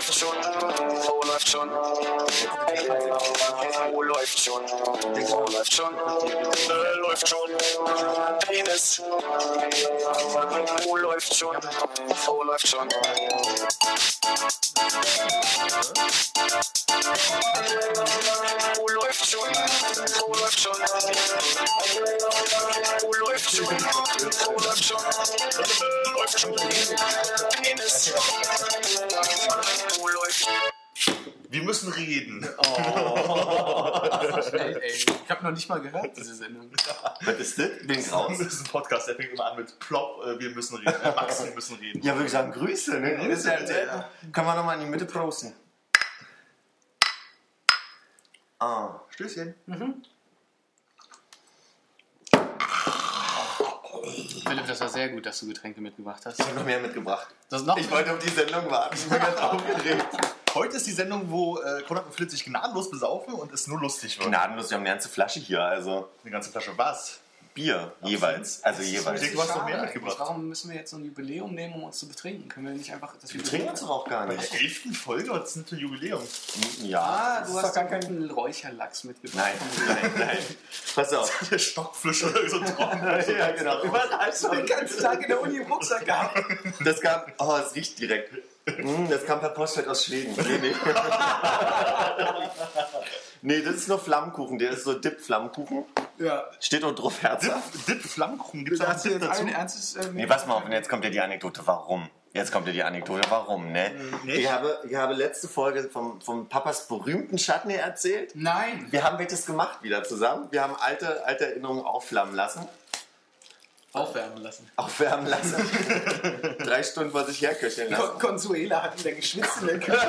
läuft schon, Frau läuft schon. Frau läuft schon, Frau läuft schon, äh, läuft schon. Penis. Frau läuft schon, Frau läuft schon. Frau läuft schon, Frau läuft schon. Frau läuft schon, Frau läuft schon. Läuft schon. Penis. Wir müssen reden. Ey, ey, ich habe noch nicht mal gehört, diese Sendung. Was ist das? Bin ich raus. Das ist ein Podcast, der fängt immer an mit Plop, äh, wir müssen reden. Äh, Max, wir müssen reden. Ja, würde ich sagen, Grüße, ne? Grüße, ja- ja. Können wir nochmal in die Mitte prosten? Ah. Stößchen. Philipp, das war sehr gut, dass du Getränke mitgebracht hast. Ich habe noch mehr mitgebracht. Das noch Ich wollte auf die Sendung warten. Ich bin ganz aufgeregt. Heute ist die Sendung, wo äh, Konrad und Philipp sich gnadenlos besaufen und es nur lustig wird. Gnadenlos, wir haben eine ganze Flasche hier, also Eine ganze Flasche was? Bier jeweils. Also jeweils. Du hast doch mehr mitgebracht. Warum müssen wir jetzt so ein Jubiläum nehmen, um uns zu betrinken? Können wir nicht einfach das Wir trinken uns doch auch gar Bei der nicht. elften Folge, für ein Jubiläum? Ja. Ah, du hast doch gar keinen Räucherlachs mitgebracht. Nein, nein, nein. Pass auf. Der Stockfisch oder so trocken. ja, genau. Überall so den ganzen Tag in der Uni im Rucksack gehabt. Das kam, oh, es riecht direkt. Mm, Das kam per Postfeld aus Schweden. Nee, nee. Nee, das ist nur Flammkuchen. Der ist so Dip-Flammkuchen. Ja. Steht auch drauf Herz. Dip, Dip Flammkuchen, gibt es da Dip dazu? allen Ernstes... Äh, Nee, pass mal auf, und jetzt kommt ja die Anekdote, warum. Jetzt kommt ja die Anekdote, warum, ne? Nicht? Ich habe, ich habe letzte Folge vom, vom Papas berühmten Chutney erzählt. Nein. Wir haben welches gemacht wieder zusammen. Wir haben alte, alte Erinnerungen aufflammen lassen. Aufwärmen lassen. Aufwärmen lassen. Drei Stunden vor sich herköcheln lassen. Con Consuela hat wieder geschwitzt in der Küche.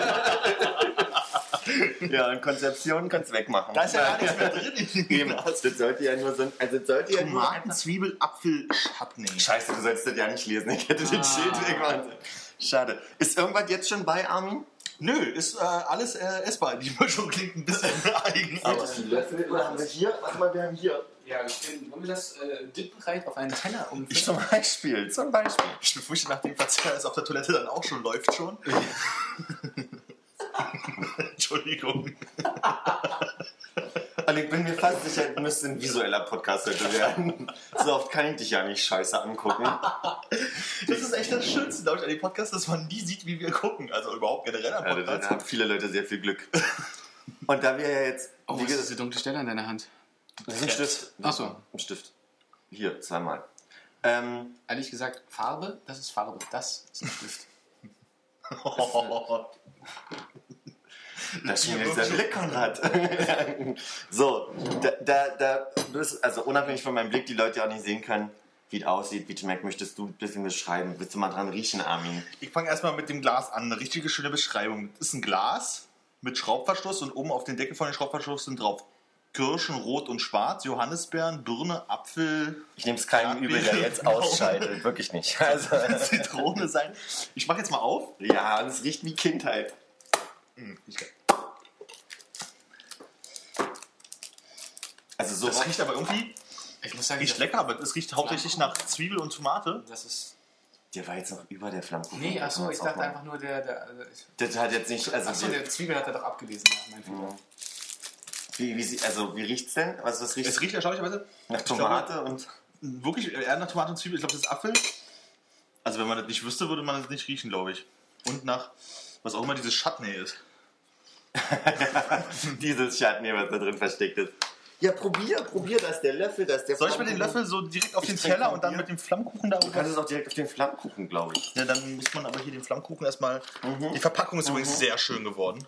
Ja, und Konzeption kannst wegmachen. Da ist ja gar nichts mehr drin in dem Eben, Glas. das sollte ja nur so ein, also das sollte ja nur Tomaten, Zwiebel, Apfel, Chutney. Scheiße, du sollst das ja nicht lesen. Ich hätte den Ah. Schild wegmachen sollen. Schade. Ist irgendwas jetzt schon bei, Armin? Nö, ist äh, alles äh, essbar. Die Mischung klingt ein bisschen eigen. Aber Löffel oder haben wir hier? Warte mal, wir haben hier. Ja, wollen wir das äh, dippenreich auf einen Teller umfüllen? Zum Beispiel, zum Beispiel. Ich befürchte, nachdem Verzerr es auf der Toilette dann auch schon läuft schon. Entschuldigung. Und ich bin mir fast sicher, es müsste ein visueller Podcast heute werden. So oft kann ich dich ja nicht scheiße angucken. Das ist echt das Schönste, glaube ich, an dem Podcast, dass man nie sieht, wie wir gucken. Also überhaupt generell am Ja, da, Podcast. haben viele Leute sehr viel Glück. Und da wir ja jetzt. Oh, wie was ist diese dunkle Stelle an deiner Hand? Das ist ein Stift. Ach so. Ein Stift. Hier, zweimal. Ähm, Ehrlich gesagt, Farbe, das ist Farbe. Das ist ein Stift. Da schien jetzt der Blick, Konrad. so, da, da, da also unabhängig von meinem Blick, die Leute ja auch nicht sehen können, wie es aussieht, wie es schmeckt, möchtest du ein bisschen beschreiben? Willst du mal dran riechen, Armin? Ich fange erstmal mit dem Glas an. Eine richtige schöne Beschreibung. Das ist ein Glas mit Schraubverschluss und oben auf den Deckel von dem Schraubverschluss sind drauf Kirschen, Rot und Schwarz, Johannisbeeren, Birne, Apfel, Ich nehme es keinem übel, der jetzt ausschaltet. Wirklich nicht. Also, Zitrone sein. Ich mache jetzt mal auf. ja, es riecht wie Kindheit. Hm. Also so Das riecht aber irgendwie Ich muss sagen, riecht das, lecker, aber es riecht hauptsächlich nach Zwiebel und Tomate. das ist. Der war jetzt noch über der Flammkuchen. Nee, achso, ich dachte einfach nur der. der also ich, Das hat jetzt nicht. Also, achso, der Zwiebel hat er doch abgelesen. Ja, mein Fehler. Wie, wie, also, wie riecht's denn? Was, was riecht Es riecht erstaunlicherweise Nach Tomate und. wirklich eher nach Tomate und Zwiebel. Ich glaube, das ist Apfel. Also wenn man das nicht wüsste, würde man das nicht riechen, glaube ich. Und nach was auch immer dieses Chutney ist. Dieses Chutney, was da drin versteckt ist. Ja, probier, probier das, der Löffel, das der Soll ich mit den Flammkuchen. Löffel so direkt auf Ich den Teller und dann mit dem Flammkuchen da Du kannst es auch direkt auf den Flammkuchen, glaube ich. Ja, dann muss man aber hier den Flammkuchen erstmal. Die Verpackung ist übrigens sehr schön geworden.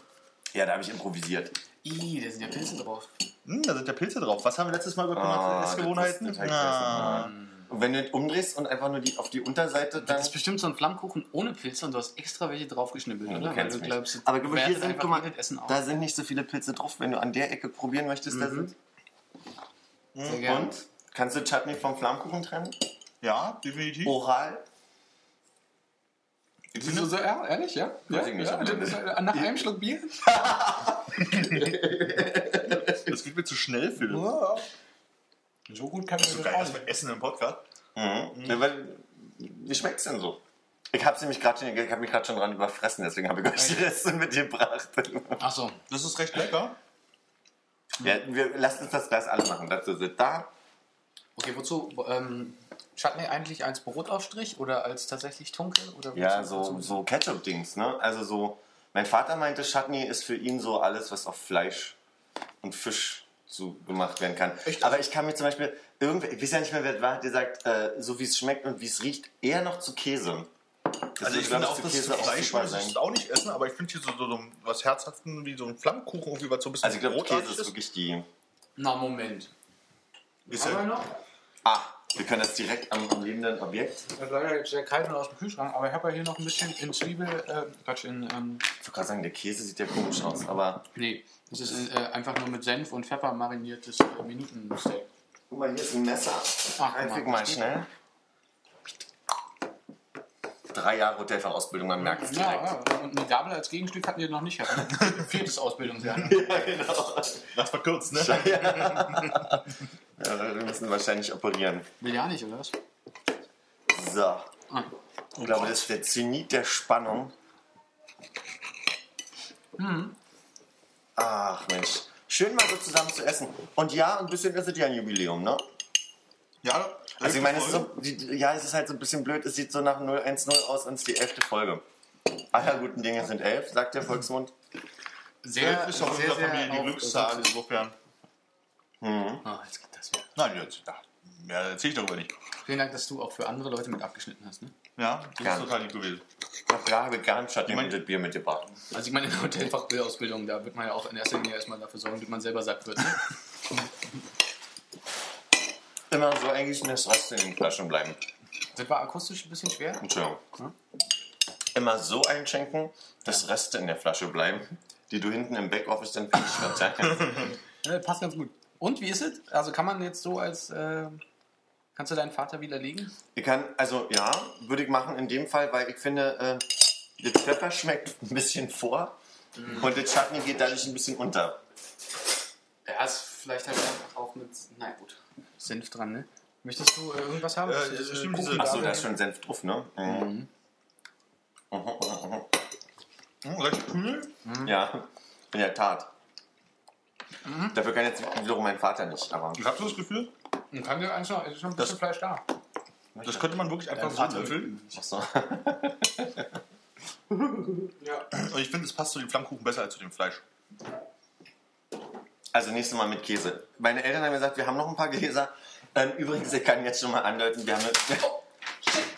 Ja, da habe ich improvisiert. Ih, da sind ja Pilze drauf. Hm, da sind ja Pilze drauf. Was haben wir letztes Mal bekommen Ah, Essgewohnheiten? das ist- das hab Und wenn du es umdrehst und einfach nur die, auf die Unterseite, dann. Das ist bestimmt so ein Flammkuchen ohne Pilze und du hast extra welche draufgeschnibbelt, Ja, oder? du Weil mich. glaubst, Aber guck mal, hier sind, guck mal, da sind nicht so viele Pilze drauf. Wenn du an der Ecke probieren möchtest, da sind. Sehr gerne. Und? Kannst du Chutney vom Flammkuchen trennen? ja, definitiv. Oral? Ich So, finde, so, ja, ehrlich, ja? Weiß ja, ich nicht. Ja, das ist, äh, nach einem Schluck Bier? das geht mir zu schnell, Philipp. So gut kann man So geil, erstmal Essen im Podcast. Mhm. Ja, weil, wie schmeckt's denn so? Ich habe nämlich gerade schon, ich hab mich gerade schon dran überfressen, deswegen habe ich euch die Reste mitgebracht. Achso. Das ist recht lecker. ja, wir, lasst uns das Glas alle machen. Dazu sind da. Okay, wozu? Ähm, Chutney eigentlich als Brotaufstrich oder als tatsächlich Tunke? Oder Ja, so, wozu- so Ketchup-Dings, ne? Also so, mein Vater meinte, Chutney ist für ihn so alles, was auf Fleisch und Fisch so gemacht werden kann. Echt? Aber ich kann mir zum Beispiel, irgendwie, ich weiß ja nicht mehr, wer war, hat gesagt, äh, so wie es schmeckt und wie es riecht, eher noch zu Käse. Das Also ich finde auch, zu das Käse Fleisch würde ich es auch nicht essen, aber ich finde hier so, so, so was Herzhaften wie so ein Flammkuchen, irgendwie was so ein bisschen Also ich glaube, Käse ist wirklich die... Na, Moment. Ist Haben wir noch? Ah, wir können das direkt am, am lebenden Objekt. Das ist leider jetzt sehr kalt und aus dem Kühlschrank, aber ich habe ja hier noch ein bisschen in Zwiebel, äh, Quatsch, in, ähm, Ich wollte gerade sagen, der Käse sieht ja komisch aus, aber... nee, das ist äh, einfach nur mit Senf und Pfeffer mariniertes äh, Minutensteak. Guck mal, hier ist ein Messer. Ach, Einfüg guck mal, mal schnell. Drei Jahre Hotelfachausbildung, man merkt es direkt. Ja, und eine Gabel als Gegenstück hatten wir noch nicht. Viertes Ausbildungsjahr. Ja, genau. das verkürzt, ne? Ja, wir müssen wahrscheinlich operieren. Will ja nicht, oder was? So. Ah. Ich glaube, das ist der Zenit der Spannung. Ach Mensch. Schön mal so zusammen zu essen. Und ja, ein bisschen ist es ja ein Jubiläum, ne? Ja, Also ich meine, es ist so, die, ja, es ist halt so ein bisschen blöd. Es sieht so nach 010 aus und es ist die elfte Folge. Aller guten Dinge sind elf, sagt der Volksmund. Sehr, ist auch in unserer Familie die Glückszahl, insofern. Ah, jetzt geht das wieder. Nein, jetzt, ja, mehr erzähle ich darüber nicht. Vielen Dank, dass du auch für andere Leute mit abgeschnitten hast. Ne? Ja, das Gerne. ist total lieb gewesen. Na klar, habe ich ganz Schatten mein- mit dem Bier mitgebracht. Also ich meine, in der Hotelfachausbildung, da wird man ja auch in erster Linie erstmal dafür sorgen, wie man selber satt wird. Ne? Immer so eigentlich in den Flaschen bleiben. Das war akustisch ein bisschen schwer. Entschuldigung. Hm? Immer so einschenken, dass Reste in der Flasche bleiben, die du hinten im Backoffice dann für dich verteilst. Ja, passt ganz gut. Und wie ist es? Also kann man jetzt so als... Äh, kannst du deinen Vater widerlegen? Ich kann, also ja, würde ich machen in dem Fall, weil ich finde, äh, der Pfeffer schmeckt ein bisschen vor und der Chutney geht dadurch ein bisschen unter. Ja, ist vielleicht halt einfach auch mit... Na gut. Senf dran, ne? Möchtest du äh, irgendwas haben? Äh, das stimmt, diese- Achso, da ist schon Senf drauf, ne? Mhm. Mhm. Mhm, mhm, mhm. Hm, recht kühl. Ja, in der Tat. Mhm. Dafür kann jetzt wiederum mein Vater nicht, aber. Ich habe so das Gefühl, Und kann eigentlich noch, es ist noch ein Das- bisschen Fleisch da. das könnte man wirklich einfach so löffeln. Achso. Ja. Und ich finde, es passt zu dem Flammkuchen besser als zu dem Fleisch. Also nächstes Mal mit Käse. Meine Eltern haben gesagt, wir haben noch ein paar Gläser. Ähm, übrigens, ich kann jetzt schon mal andeuten, wir haben,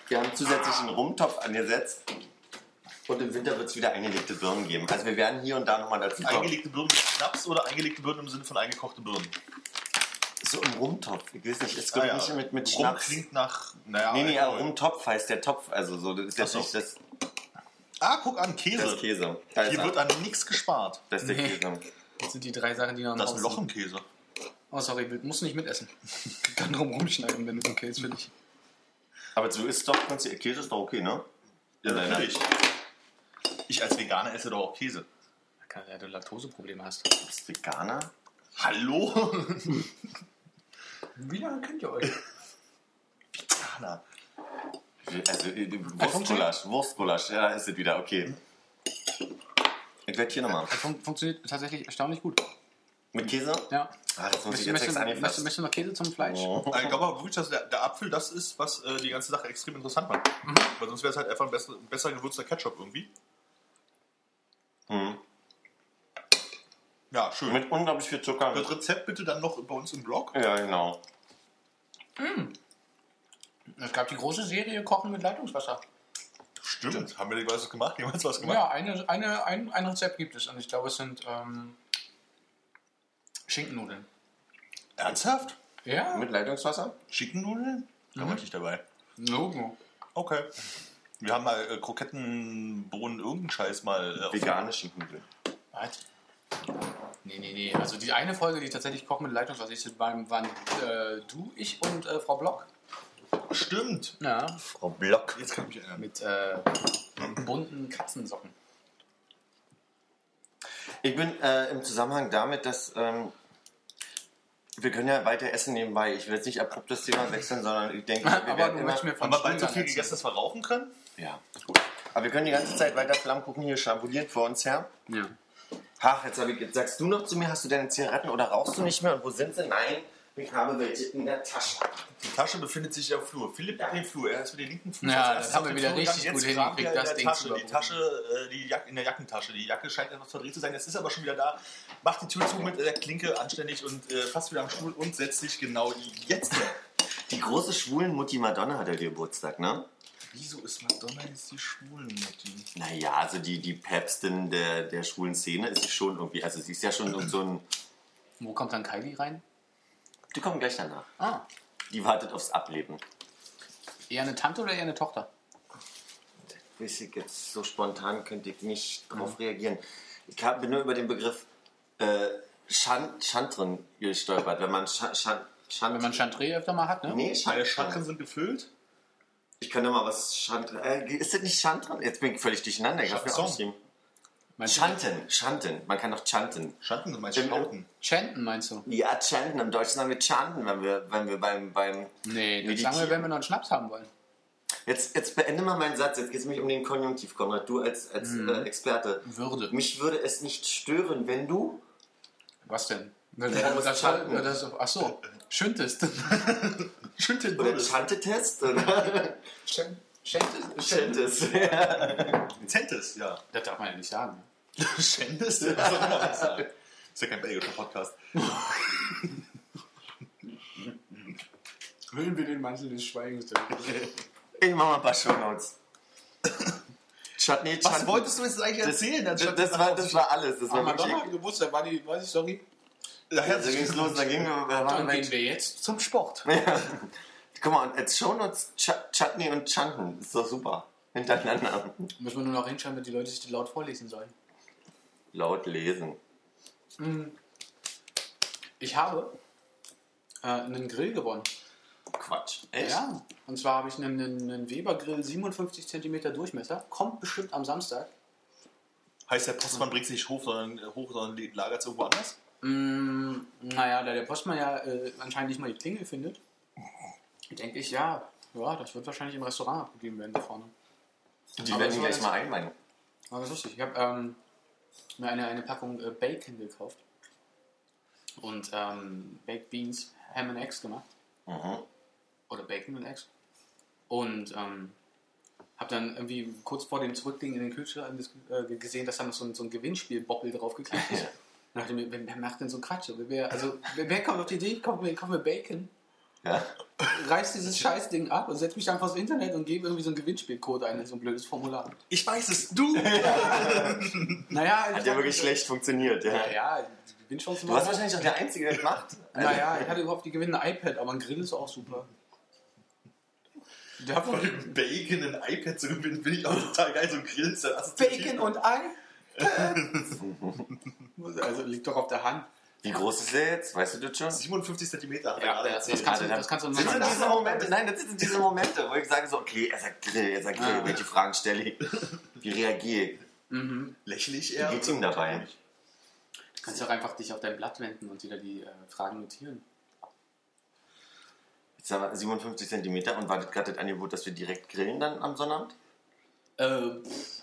wir haben zusätzlich einen Rumtopf angesetzt. Und im Winter wird es wieder eingelegte Birnen geben. Also wir werden hier und da nochmal dazu kommen. Eingelegte Birnen mit Schnaps oder eingelegte Birnen im Sinne von eingekochte Birnen? So im Rumtopf. Ich weiß nicht, es Ah, gibt ja. nicht mit, mit Rum Schnaps. klingt nach. Naja, Nee, nee, aber Alkohol. Rumtopf heißt der Topf. Also so, das ist jetzt Ach so. nicht das, Ah, guck an, Käse. das Käse. Da ist Hier er. wird an nichts gespart. das ist der Nee. Käse. Das sind die drei Sachen, die noch Das ist ein Loch im Käse. Oh, sorry, musst du nicht mitessen. Ich kann drum rumschneiden, wenn es okay ist für dich. Aber so ist doch, Prinzip- Käse ist doch okay, ne? Ja, Nein, nein. natürlich. Ich als Veganer esse doch auch Käse. Ja, du Laktoseprobleme hast. Du bist Veganer? Hallo? Wie lange kennt ihr euch? Veganer. Also, äh, Wurstgulasch, Wurstgulasch, ja, da ist es wieder, okay. Ich werde hier nochmal. Das fun funktioniert tatsächlich erstaunlich gut. Mit Käse? Ja. Ah, das muss ich Möchtest, jetzt möchtest, extra möchtest, angefasst. möchtest du noch Käse zum Fleisch? Oh. Ich glaube aber wirklich, dass der, der Apfel das ist, was äh, die ganze Sache extrem interessant macht. Weil sonst wäre es halt einfach ein besser, besser gewürzter Ketchup irgendwie. Mhm. Ja, schön. Mit unglaublich viel Zucker. das Rezept bitte dann noch bei uns im Blog. Ja, genau. Es gab die große Serie Kochen mit Leitungswasser. Stimmt. Haben wir nicht was gemacht? Jemals was gemacht? Ja, eine, eine, ein, ein Rezept gibt es und ich glaube, es sind ähm, Schinkennudeln. Ernsthaft? Ja? Mit Leitungswasser? Schickennudeln? Da war ich nicht dabei. Logo. Okay. Wir haben mal äh, Krokettenbohnen, irgendeinen Scheiß mal. Äh, Vegane Schinkennudeln. Was? Nee, nee, nee. Also die eine Folge, die tatsächlich Kochen mit Leitungswasser ist, waren, waren äh, du, ich und äh, Frau Block. Stimmt. Ja. Frau Block. Jetzt kann ich mich erinnern. Mit äh, bunten Katzensocken. Ich bin äh, im Zusammenhang damit, dass ähm, wir können ja weiter essen nebenbei. Ich will jetzt nicht abrupt das Thema wechseln, sondern ich denke, wir Aber werden du immer, möchtest mir von Haben wir bald so viel erzählen. gegessen, dass wir rauchen können? Ja, gut. Aber wir können die ganze Zeit weiter Flammkuchen hier schambolieren vor uns her. Ja. Ach, jetzt, ich, jetzt sagst du noch zu mir, hast du deine Zigaretten oder rauchst du nicht mehr? Und wo sind sie? Nein, ich habe welche in der Tasche. Die Tasche befindet sich auf dem Flur. Philipp hat den Flur. Er ist mit dem linken Fuß. Ja, das haben wir den wieder Flur richtig gegangen. gut hingekriegt, in das Ding Tasche, die Tasche, äh, die Jack in der Jackentasche. Die Jacke scheint etwas verdreht zu sein. Jetzt ist er aber schon wieder da. Macht die Tür zu mit der Klinke anständig und äh, fast wieder am Stuhl und setzt sich genau jetzt. Die große schwulen Mutti Madonna hat ja Geburtstag, ne? Wieso ist Madonna jetzt die Schwulenmutti? Naja, also die, die Päpstin der, der schwulen Szene ist sie schon irgendwie, also sie ist ja schon so ein, Wo kommt dann Kylie rein? Die kommen gleich danach. Ah, Die wartet aufs Ableben. eher eine Tante oder eher eine Tochter? Weiß ich jetzt so spontan könnte ich nicht drauf reagieren. Ich hab, bin nur über den Begriff äh, Schan, Chantren gestolpert. Wenn man Chan, Chan, Chant, Wenn man Chantre öfter mal hat, ne? nee, Meine Chantren. Chakren sind gefüllt. Ich könnte mal was Chantren. Äh, ist das nicht Chantren? Jetzt bin ich völlig durcheinander. Ich hab's mir Chanson. aufgeschrieben. Meinst du Chanten, Chanten. Man kann doch chanten. Schanten sind meine Im- Schauten. Chanten meinst du? Ja, chanten. Im Deutschen sagen wir chanten, wenn wir, wenn wir beim, beim Nee, das Meditieren. sagen wir, wenn wir noch einen Schnaps haben wollen. Jetzt, jetzt beende mal meinen Satz. Jetzt geht es mich um den Konjunktiv, Konrad. Du als, als äh, Experte. Würde. Mich würde es nicht stören, wenn du. Was denn? Ja, das, das das, chanten. das, ach so, schüntest. Schüntet Oder chantetest? Oder Schentest? chantest? Zentes, ja. Das darf man ja nicht sagen. Das soll man nicht sagen. ist ja kein belgischer Podcast. Hüllen wir den Mantel des Schweigens. ich mach mal ein paar Shownotes. Chat, nee, Was wolltest du jetzt eigentlich das, erzählen? das, das, war, das war alles. Das Ah, war Madonna hat Geburtstag, war die, weiß ich, sorry. Ja, Da ging es los, da gingen wir. Da Dann waren wir gehen wir jetzt zum Sport. ja. Guck mal, als Shownotes Ch Chutney und Chanten. Ist doch super. Hintereinander. Müssen wir nur noch hinschreiben, damit die Leute sich das laut vorlesen sollen. Laut lesen. Ich habe äh, einen Grill gewonnen. Quatsch. Echt? Ja, und zwar habe ich einen, einen, einen Weber Grill 57 cm Durchmesser. Kommt bestimmt am Samstag. Heißt, der Postmann bringt sich hoch, sondern, äh, hoch, sondern lagert es irgendwo anders? Mm, naja, da der Postmann ja äh, anscheinend nicht mal die Klingel findet, denke ich, ja, ja, das wird wahrscheinlich im Restaurant abgegeben werden da vorne. Die Aber werden war gleich mal einweihen. Aber das ist lustig. Ich habe ähm, mir eine, eine Packung äh, Bacon gekauft und ähm, Baked Beans, Ham and Eggs gemacht. Mhm. Oder Bacon and Eggs. Und ähm, habe dann irgendwie kurz vor dem Zurücklegen in den Kühlschrank äh, gesehen, dass da noch so ein, so ein Gewinnspiel-Boppel draufgeklebt ist. Und dachte mir, wer, wer macht denn so Quatsch? Wer, also, wer, wer kommt auf die Idee, ich kaufe mir, ich kaufe mir Bacon, Ja. reiß dieses Scheißding ab und setz mich dann vors Internet und gebe irgendwie so einen Gewinnspielcode ein in so ein blödes Formular. Ich weiß es, du! Naja, Hat ja wirklich schlecht funktioniert, ja. Naja, die Gewinnchancen Du warst wahrscheinlich auch der Einzige, der das macht. Also, Naja, ich hatte überhaupt die Gewinne ein iPad, aber ein Grill ist auch super. Der hat wohl Bacon in iPad zu gewinnen, finde ich auch total geil. So ein Grill ist. Bacon und Ei. also liegt doch auf der Hand. Wie groß ist er jetzt? Weißt du das schon? 57 cm Ja, das, das, kannst du, Also, das kannst du Das sind diese Momente, nein, das sind diese Momente, wo ich sage so, okay, er sagt Grill, er sagt Grill, welche Fragen stelle ich? Wie reagiere ich? Lächle ich Wie eher? geht's ihm dabei? Du kannst auch einfach dich auf dein Blatt wenden und wieder die äh, Fragen notieren. Jetzt haben wir 57 Zentimeter und war das gerade das Angebot, dass wir direkt grillen dann am Sonnabend? Äh,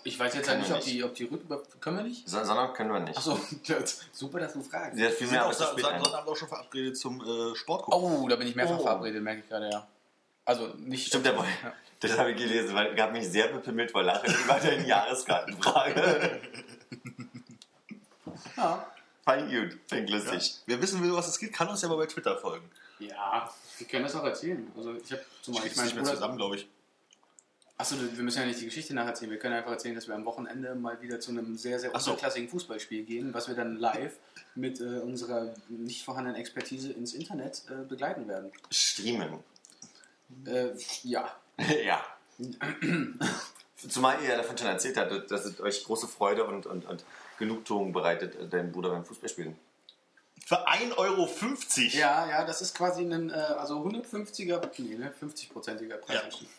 ich weiß jetzt ja Können nicht, ob die, ob die Rücken... Können wir nicht? So- Sonnabend können wir nicht. Achso, super, dass du fragst. Sie hat viel Wir sind mehr zu seit spät ein. Sonnabend auch schon verabredet zum äh, Sport gucken. Oh, da bin ich mehrfach Oh. verabredet, merke ich gerade, ja. Also nicht... Stimmt, der Boy. Ja. Das habe ich gelesen, weil ich habe mich sehr bepimmelt vor Lachen über deine Jahreskartenfrage. Ja. Ich gut, ich lustig. Wer wissen will, was es geht, kann uns ja mal bei Twitter folgen. ja, wir können das auch erzählen. Also ich habe zum Ich Beispiel krieg's meinen nicht mehr zusammen, glaube ich. Achso, wir müssen ja nicht die Geschichte nacherzählen. Wir können einfach erzählen, dass wir am Wochenende mal wieder zu einem sehr, sehr so. unterklassigen Fußballspiel gehen, was wir dann live mit äh, unserer nicht vorhandenen Expertise ins Internet äh, begleiten werden. Streamen. Äh, ja. ja. Zumal ihr ja davon schon erzählt habt, dass es euch große Freude und, und, und Genugtuung bereitet, äh, deinen Bruder beim Fußballspielen. Für 1,50 Euro. Ja, ja, das ist quasi ein äh, also 150er, nee, ne, 50-prozentiger Preisanstieg.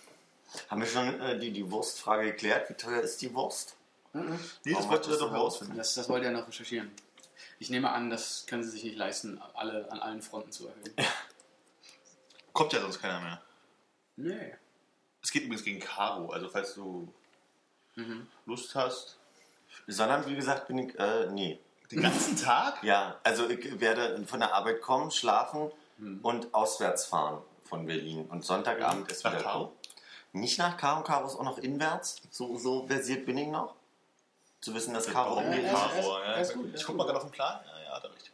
Haben wir schon äh, die, die Wurstfrage geklärt? Wie teuer ist die Wurst? Nee, das hast du doch herausfinden. Das, das wollt ihr noch recherchieren. Ich nehme an, das können sie sich nicht leisten, alle an allen Fronten zu erhöhen. Kommt ja sonst keiner mehr. Nee. Es geht übrigens gegen Karo, also falls du Mhm. Lust hast. Sondern, wie gesagt, bin ich, äh, nee. Den ganzen Tag? Ja, also ich werde von der Arbeit kommen, schlafen Hm. und auswärts fahren von Berlin. Und Sonntagabend ist Nach wieder Karo? Nicht nach Karo, Karo ist auch noch inwärts. So, so versiert bin ich noch. Zu wissen, dass Karo Ja, geht ja, umgeht. ja, Karo? ja, Ja, ist gut, ich guck gut. mal gerade auf den Plan. Ja, ja, da richtig.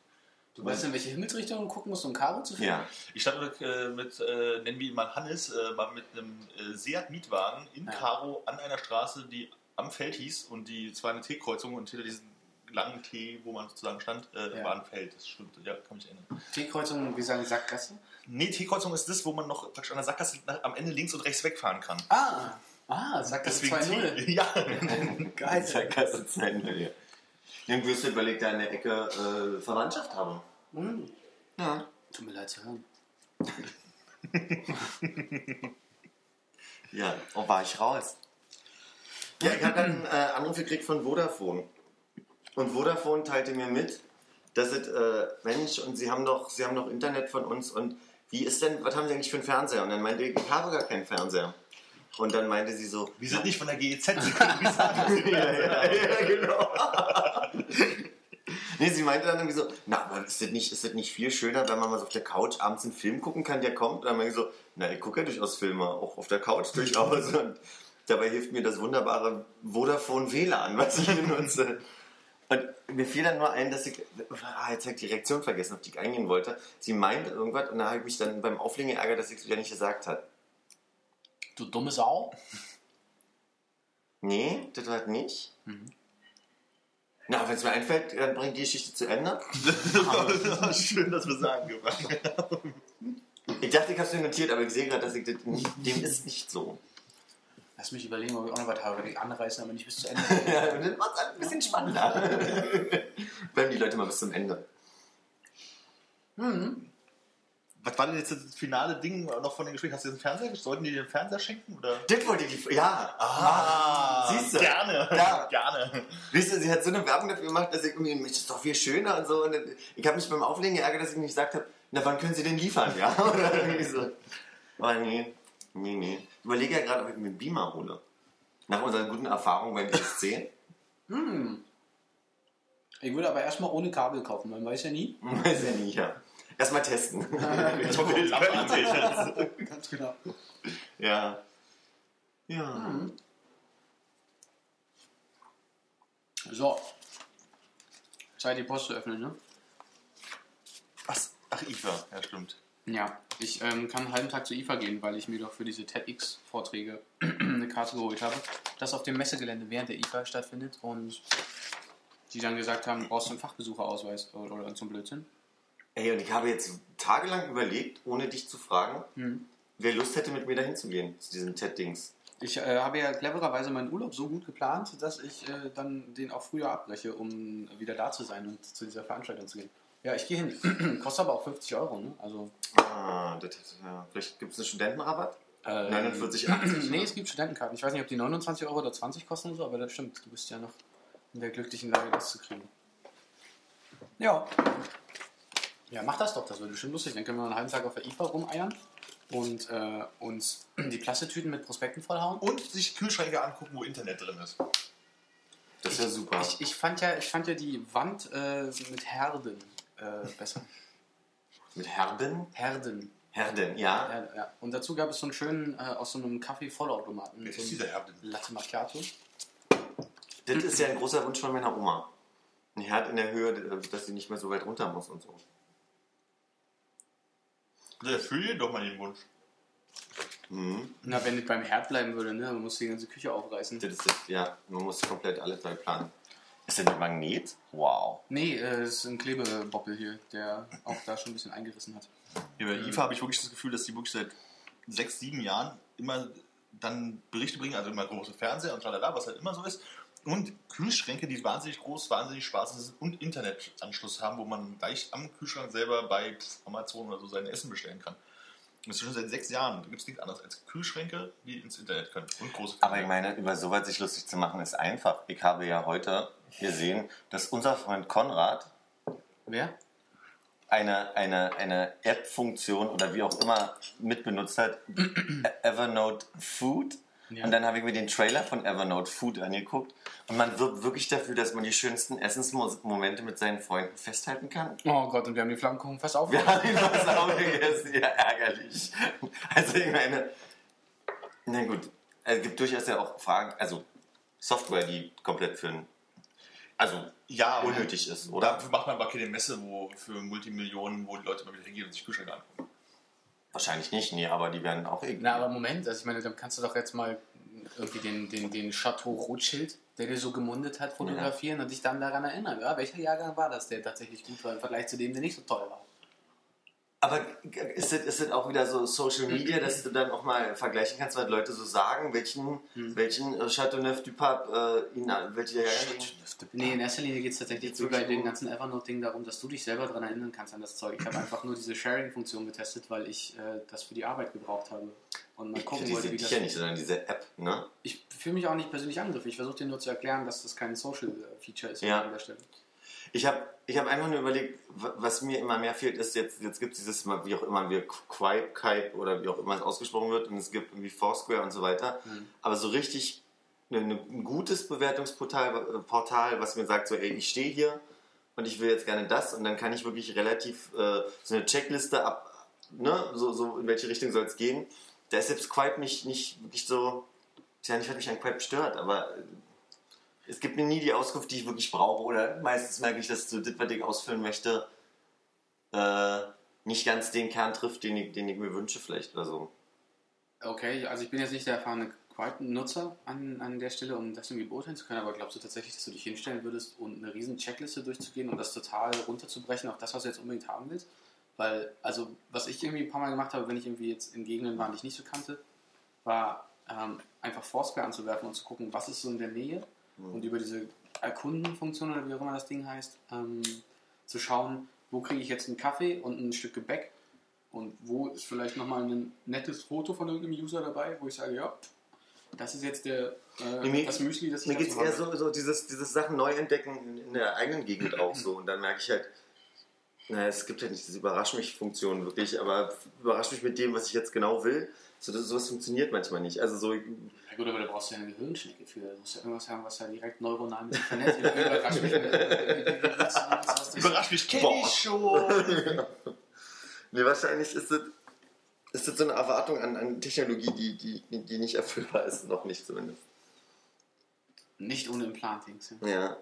Du weißt, in welche Himmelsrichtung du gucken musst, um Karo zu finden? Ja. Ich stand äh, mit, äh, nennen wir ihn mal Hannes, äh, mal mit einem äh, Seat Mietwagen in Ja. Karo an einer Straße, die am Feld hieß und die zwar eine T-Kreuzung und hinter diesem langen T, wo man sozusagen stand, äh, Ja. war ein Feld. Das stimmt, ja, kann mich erinnern. T-Kreuzung, wie sagen Sackgasse? Nee, T-Kreuzung ist das, wo man noch praktisch an der Sackgasse nach- am Ende links und rechts wegfahren kann. Ah, ah, Sackgasse 2.0. T. Ja. Geil. Sackgasse sein will, ja. Irgendwie ist überlegt, da in der Ecke äh, Verwandtschaft habe. Hm. Ja. Tut mir leid zu hören. Ja, und war ich raus. Ja, ich habe einen äh, Anruf gekriegt von Vodafone. Und Vodafone teilte mir mit, dass es, äh, Mensch, und Sie haben doch, Sie haben doch Internet von uns und wie ist denn, was haben Sie eigentlich für einen Fernseher? Und dann meinte ich, ich habe gar keinen Fernseher. Und dann meinte sie so, Wir sind nicht von der GEZ, Sie können nicht sagen, ja, ja, ja, genau. nee, sie meinte dann irgendwie so, na, aber ist das, nicht, ist das nicht viel schöner, wenn man mal so auf der Couch abends einen Film gucken kann, der kommt? Und dann meinte ich so, na, ich gucke ja durchaus Filme, auch auf der Couch durchaus. Und dabei hilft mir das wunderbare Vodafone WLAN, was ich benutze. Und mir fiel dann nur ein, dass ich, ah, jetzt habe ich die Reaktion vergessen, auf die ich eingehen wollte. Sie meinte irgendwas und da habe ich mich dann beim Auflegen geärgert, dass ich es wieder nicht gesagt hat. Du dumme Sau. Nee, das war nicht. Na, wenn es mir einfällt, dann bringt die Geschichte zu Ende. Schön, dass wir sagen können. Ich dachte, ich habe es mir notiert, aber ich sehe gerade, dass ich das nicht, dem ist nicht so. Lass mich überlegen, ob ich auch noch was habe. Die anreißen, aber nicht bis zu Ende. Ja, das macht es ein bisschen spannender. Bleiben die Leute mal bis zum Ende. Was war denn jetzt das finale Ding noch von dem Gespräch? Hast du jetzt einen Fernseher? Sollten die dir einen Fernseher schenken? Oder? Das wollte ich, ja. Ah, siehst du? Gerne. Ja. Gerne. Wisst ihr, sie hat so eine Werbung dafür gemacht, dass ich irgendwie, Mensch, das ist doch viel schöner und so. Und ich habe mich beim Auflegen geärgert, dass ich nicht gesagt habe, na, wann können sie denn liefern, ja? Oder irgendwie so. Aber nee, nee, nee. Ich überlege ja gerade, ob ich mir einen Beamer hole. Nach unseren guten Erfahrungen beim ESC. Hm. Ich würde aber erstmal ohne Kabel kaufen, man weiß ja nie. Weiß ja nicht, ja. Erstmal testen. Ganz genau. ja. Ja. So. Zeit, die Post zu öffnen, ne? Ach, ach, IFA. Ja, stimmt. Ja, ich ähm, kann einen halben Tag zu IFA gehen, weil ich mir doch für diese TEDx-Vorträge eine Karte geholt habe, das auf dem Messegelände während der IFA stattfindet und die dann gesagt haben, brauchst du einen Fachbesucherausweis oder, oder zum Blödsinn. Ey, und ich habe jetzt tagelang überlegt, ohne dich zu fragen, Mhm. wer Lust hätte, mit mir dahin zu gehen, zu diesem TED-Dings. Ich äh, habe ja clevererweise meinen Urlaub so gut geplant, dass ich äh, dann den auch früher abbreche, um wieder da zu sein und zu dieser Veranstaltung zu gehen. Ja, ich gehe hin. Kostet aber auch 50 Euro, ne? Also, Ah, das, ja. Vielleicht gibt es einen Studentenrabatt? äh, 49,80. Nee, es gibt Studentenkarten. Ich weiß nicht, ob die 29 Euro oder 20 kosten oder so, aber das stimmt. Du bist ja noch in der glücklichen Lage, das zu kriegen. Ja. Ja, mach das doch. Das wird bestimmt lustig. Dann können wir einen halben Tag auf der IFA rumeiern und äh, uns die Plastetüten mit Prospekten vollhauen. Und sich Kühlschränke angucken, wo Internet drin ist. Das ist ja super. Ich, ich, fand ja, ich fand ja die Wand äh, mit Herden äh, besser. Mit Herden? Herden. Herden, ja. Ja, ja. Und dazu gab es so einen schönen, äh, aus so einem Kaffee-Vollautomaten. Wer so ist dieser Herden? Latte Macchiato. Das ist ja ein großer Wunsch von meiner Oma. Ein Herd in der Höhe, dass sie nicht mehr so weit runter muss und so. Der erfüll dir doch mal den Wunsch. Mhm. Na, wenn ich beim Herd bleiben würde, ne, dann musst du die ganze Küche aufreißen. Das ist das, ja, man muss komplett alles neu planen. Ist das mit Magnet? Wow. Nee, äh, das ist ein Klebeboppel hier, der auch da schon ein bisschen eingerissen hat. Hier bei IFA habe ich wirklich das Gefühl, dass die wirklich seit sechs, sieben Jahren immer dann Berichte bringen, also immer große Fernseher und tralala, was halt immer so ist. Und Kühlschränke, die wahnsinnig groß, wahnsinnig spaßig sind und Internetanschluss haben, wo man gleich am Kühlschrank selber bei Amazon oder so sein Essen bestellen kann. Das ist schon seit sechs Jahren. Da gibt es nichts anderes als Kühlschränke, die ins Internet können. Und große Aber ich meine, über sowas sich lustig zu machen, ist einfach. Ich habe ja heute gesehen, dass unser Freund Konrad, Wer? eine, eine, eine App-Funktion oder wie auch immer mitbenutzt hat, Evernote Food. Ja. Und dann habe ich mir den Trailer von Evernote Food angeguckt und man wirbt wirklich dafür, dass man die schönsten Essensmomente mit seinen Freunden festhalten kann. Oh Gott, und wir haben die Flammkuchen fast auf. Wir haben ihn fast auch gegessen, ja, ärgerlich. Also ich meine, na gut, es gibt durchaus ja auch Fragen, also Software, die komplett für ein, also Ja, unnötig ist, oder? Dafür macht man aber keine Messe, wo für Multimillionen, wo die Leute mal wieder hingehen und sich Kühlschränke angucken. Wahrscheinlich nicht, nee, aber die werden auch irgendwie. Na, aber Moment, also ich meine, dann kannst du doch jetzt mal irgendwie den, den, den Chateau Rothschild, der dir so gemundet hat, fotografieren und dich dann daran erinnern. Ja, welcher Jahrgang war das, der tatsächlich gut war im Vergleich zu dem, der nicht so toll war? Aber ist es, ist es auch wieder so Social Media, dass du dann auch mal vergleichen kannst, was Leute so sagen, welchen, welchen äh, Chateauneuf du Pape, äh, ihnen, welche Nee, in erster Linie geht es tatsächlich wie bei dem ganzen Evernote-Ding darum, dass du dich selber daran erinnern kannst an das Zeug. Ich habe einfach nur diese Sharing-Funktion getestet, weil ich äh, das für die Arbeit gebraucht habe. Und mal Ich gucken wollte, wie dich das. ja nicht, sondern diese App, ne? Ich fühle mich auch nicht persönlich angegriffen. Ich versuche dir nur zu erklären, dass das kein Social-Feature ist Ja. an der Stelle. Ich habe ich hab einfach nur überlegt, wa- was mir immer mehr fehlt, ist jetzt, jetzt gibt es dieses, wie auch immer, wie Quipe, Kype oder wie auch immer es ausgesprochen wird und es gibt irgendwie Foursquare und so weiter. Aber so richtig eine, eine, ein gutes Bewertungsportal, äh, Portal, was mir sagt, so, ey, ich stehe hier und ich will jetzt gerne das und dann kann ich wirklich relativ äh, so eine Checkliste ab, ne, so, so in welche Richtung soll es gehen. Da ist selbst Quipe nicht, nicht wirklich so, ja nicht, was mich an Quipe stört, aber es gibt mir nie die Auskunft, die ich wirklich brauche. Oder meistens merke ich, dass so das, was ich ausfüllen möchte, äh, nicht ganz den Kern trifft, den ich, den ich mir wünsche, vielleicht oder so. Okay, also ich bin jetzt nicht der erfahrene Quipe-Nutzer an, an der Stelle, um das irgendwie beurteilen zu können, aber glaubst du tatsächlich, dass du dich hinstellen würdest und eine riesen Checkliste durchzugehen und das total runterzubrechen auf das, was du jetzt unbedingt haben willst? Weil, also, was ich irgendwie ein paar Mal gemacht habe, wenn ich irgendwie jetzt in Gegenden war, die ich nicht so kannte, war ähm, einfach Foursquare anzuwerfen und zu gucken, was ist so in der Nähe und über diese Erkundenfunktion oder wie auch immer das Ding heißt, ähm, zu schauen, wo kriege ich jetzt einen Kaffee und ein Stück Gebäck und wo ist vielleicht nochmal ein nettes Foto von irgendeinem User dabei, wo ich sage, ja, das ist jetzt der, äh, Mir- das Müsli, das ich Mir geht es eher so, so dieses, dieses Sachen neu entdecken in, in der eigenen Gegend auch so. Und dann merke ich halt, naja, es gibt halt nicht diese Überrasch mich-Funktion wirklich, aber überrasch mich mit dem, was ich jetzt genau will. So, das, sowas funktioniert manchmal nicht. Also so, Ja gut, aber da brauchst du ja eine Gehirnschnecke für. Du musst ja irgendwas haben, was ja direkt neuronal mit vernetzt wird. Überrasch mich was- was- Überrascht mich, kenn ich schon. nee, wahrscheinlich ist das, ist das so eine Erwartung an, an Technologie, die, die, die nicht erfüllbar ist, noch nicht zumindest. Nicht ohne Implantings. Ja. Ja.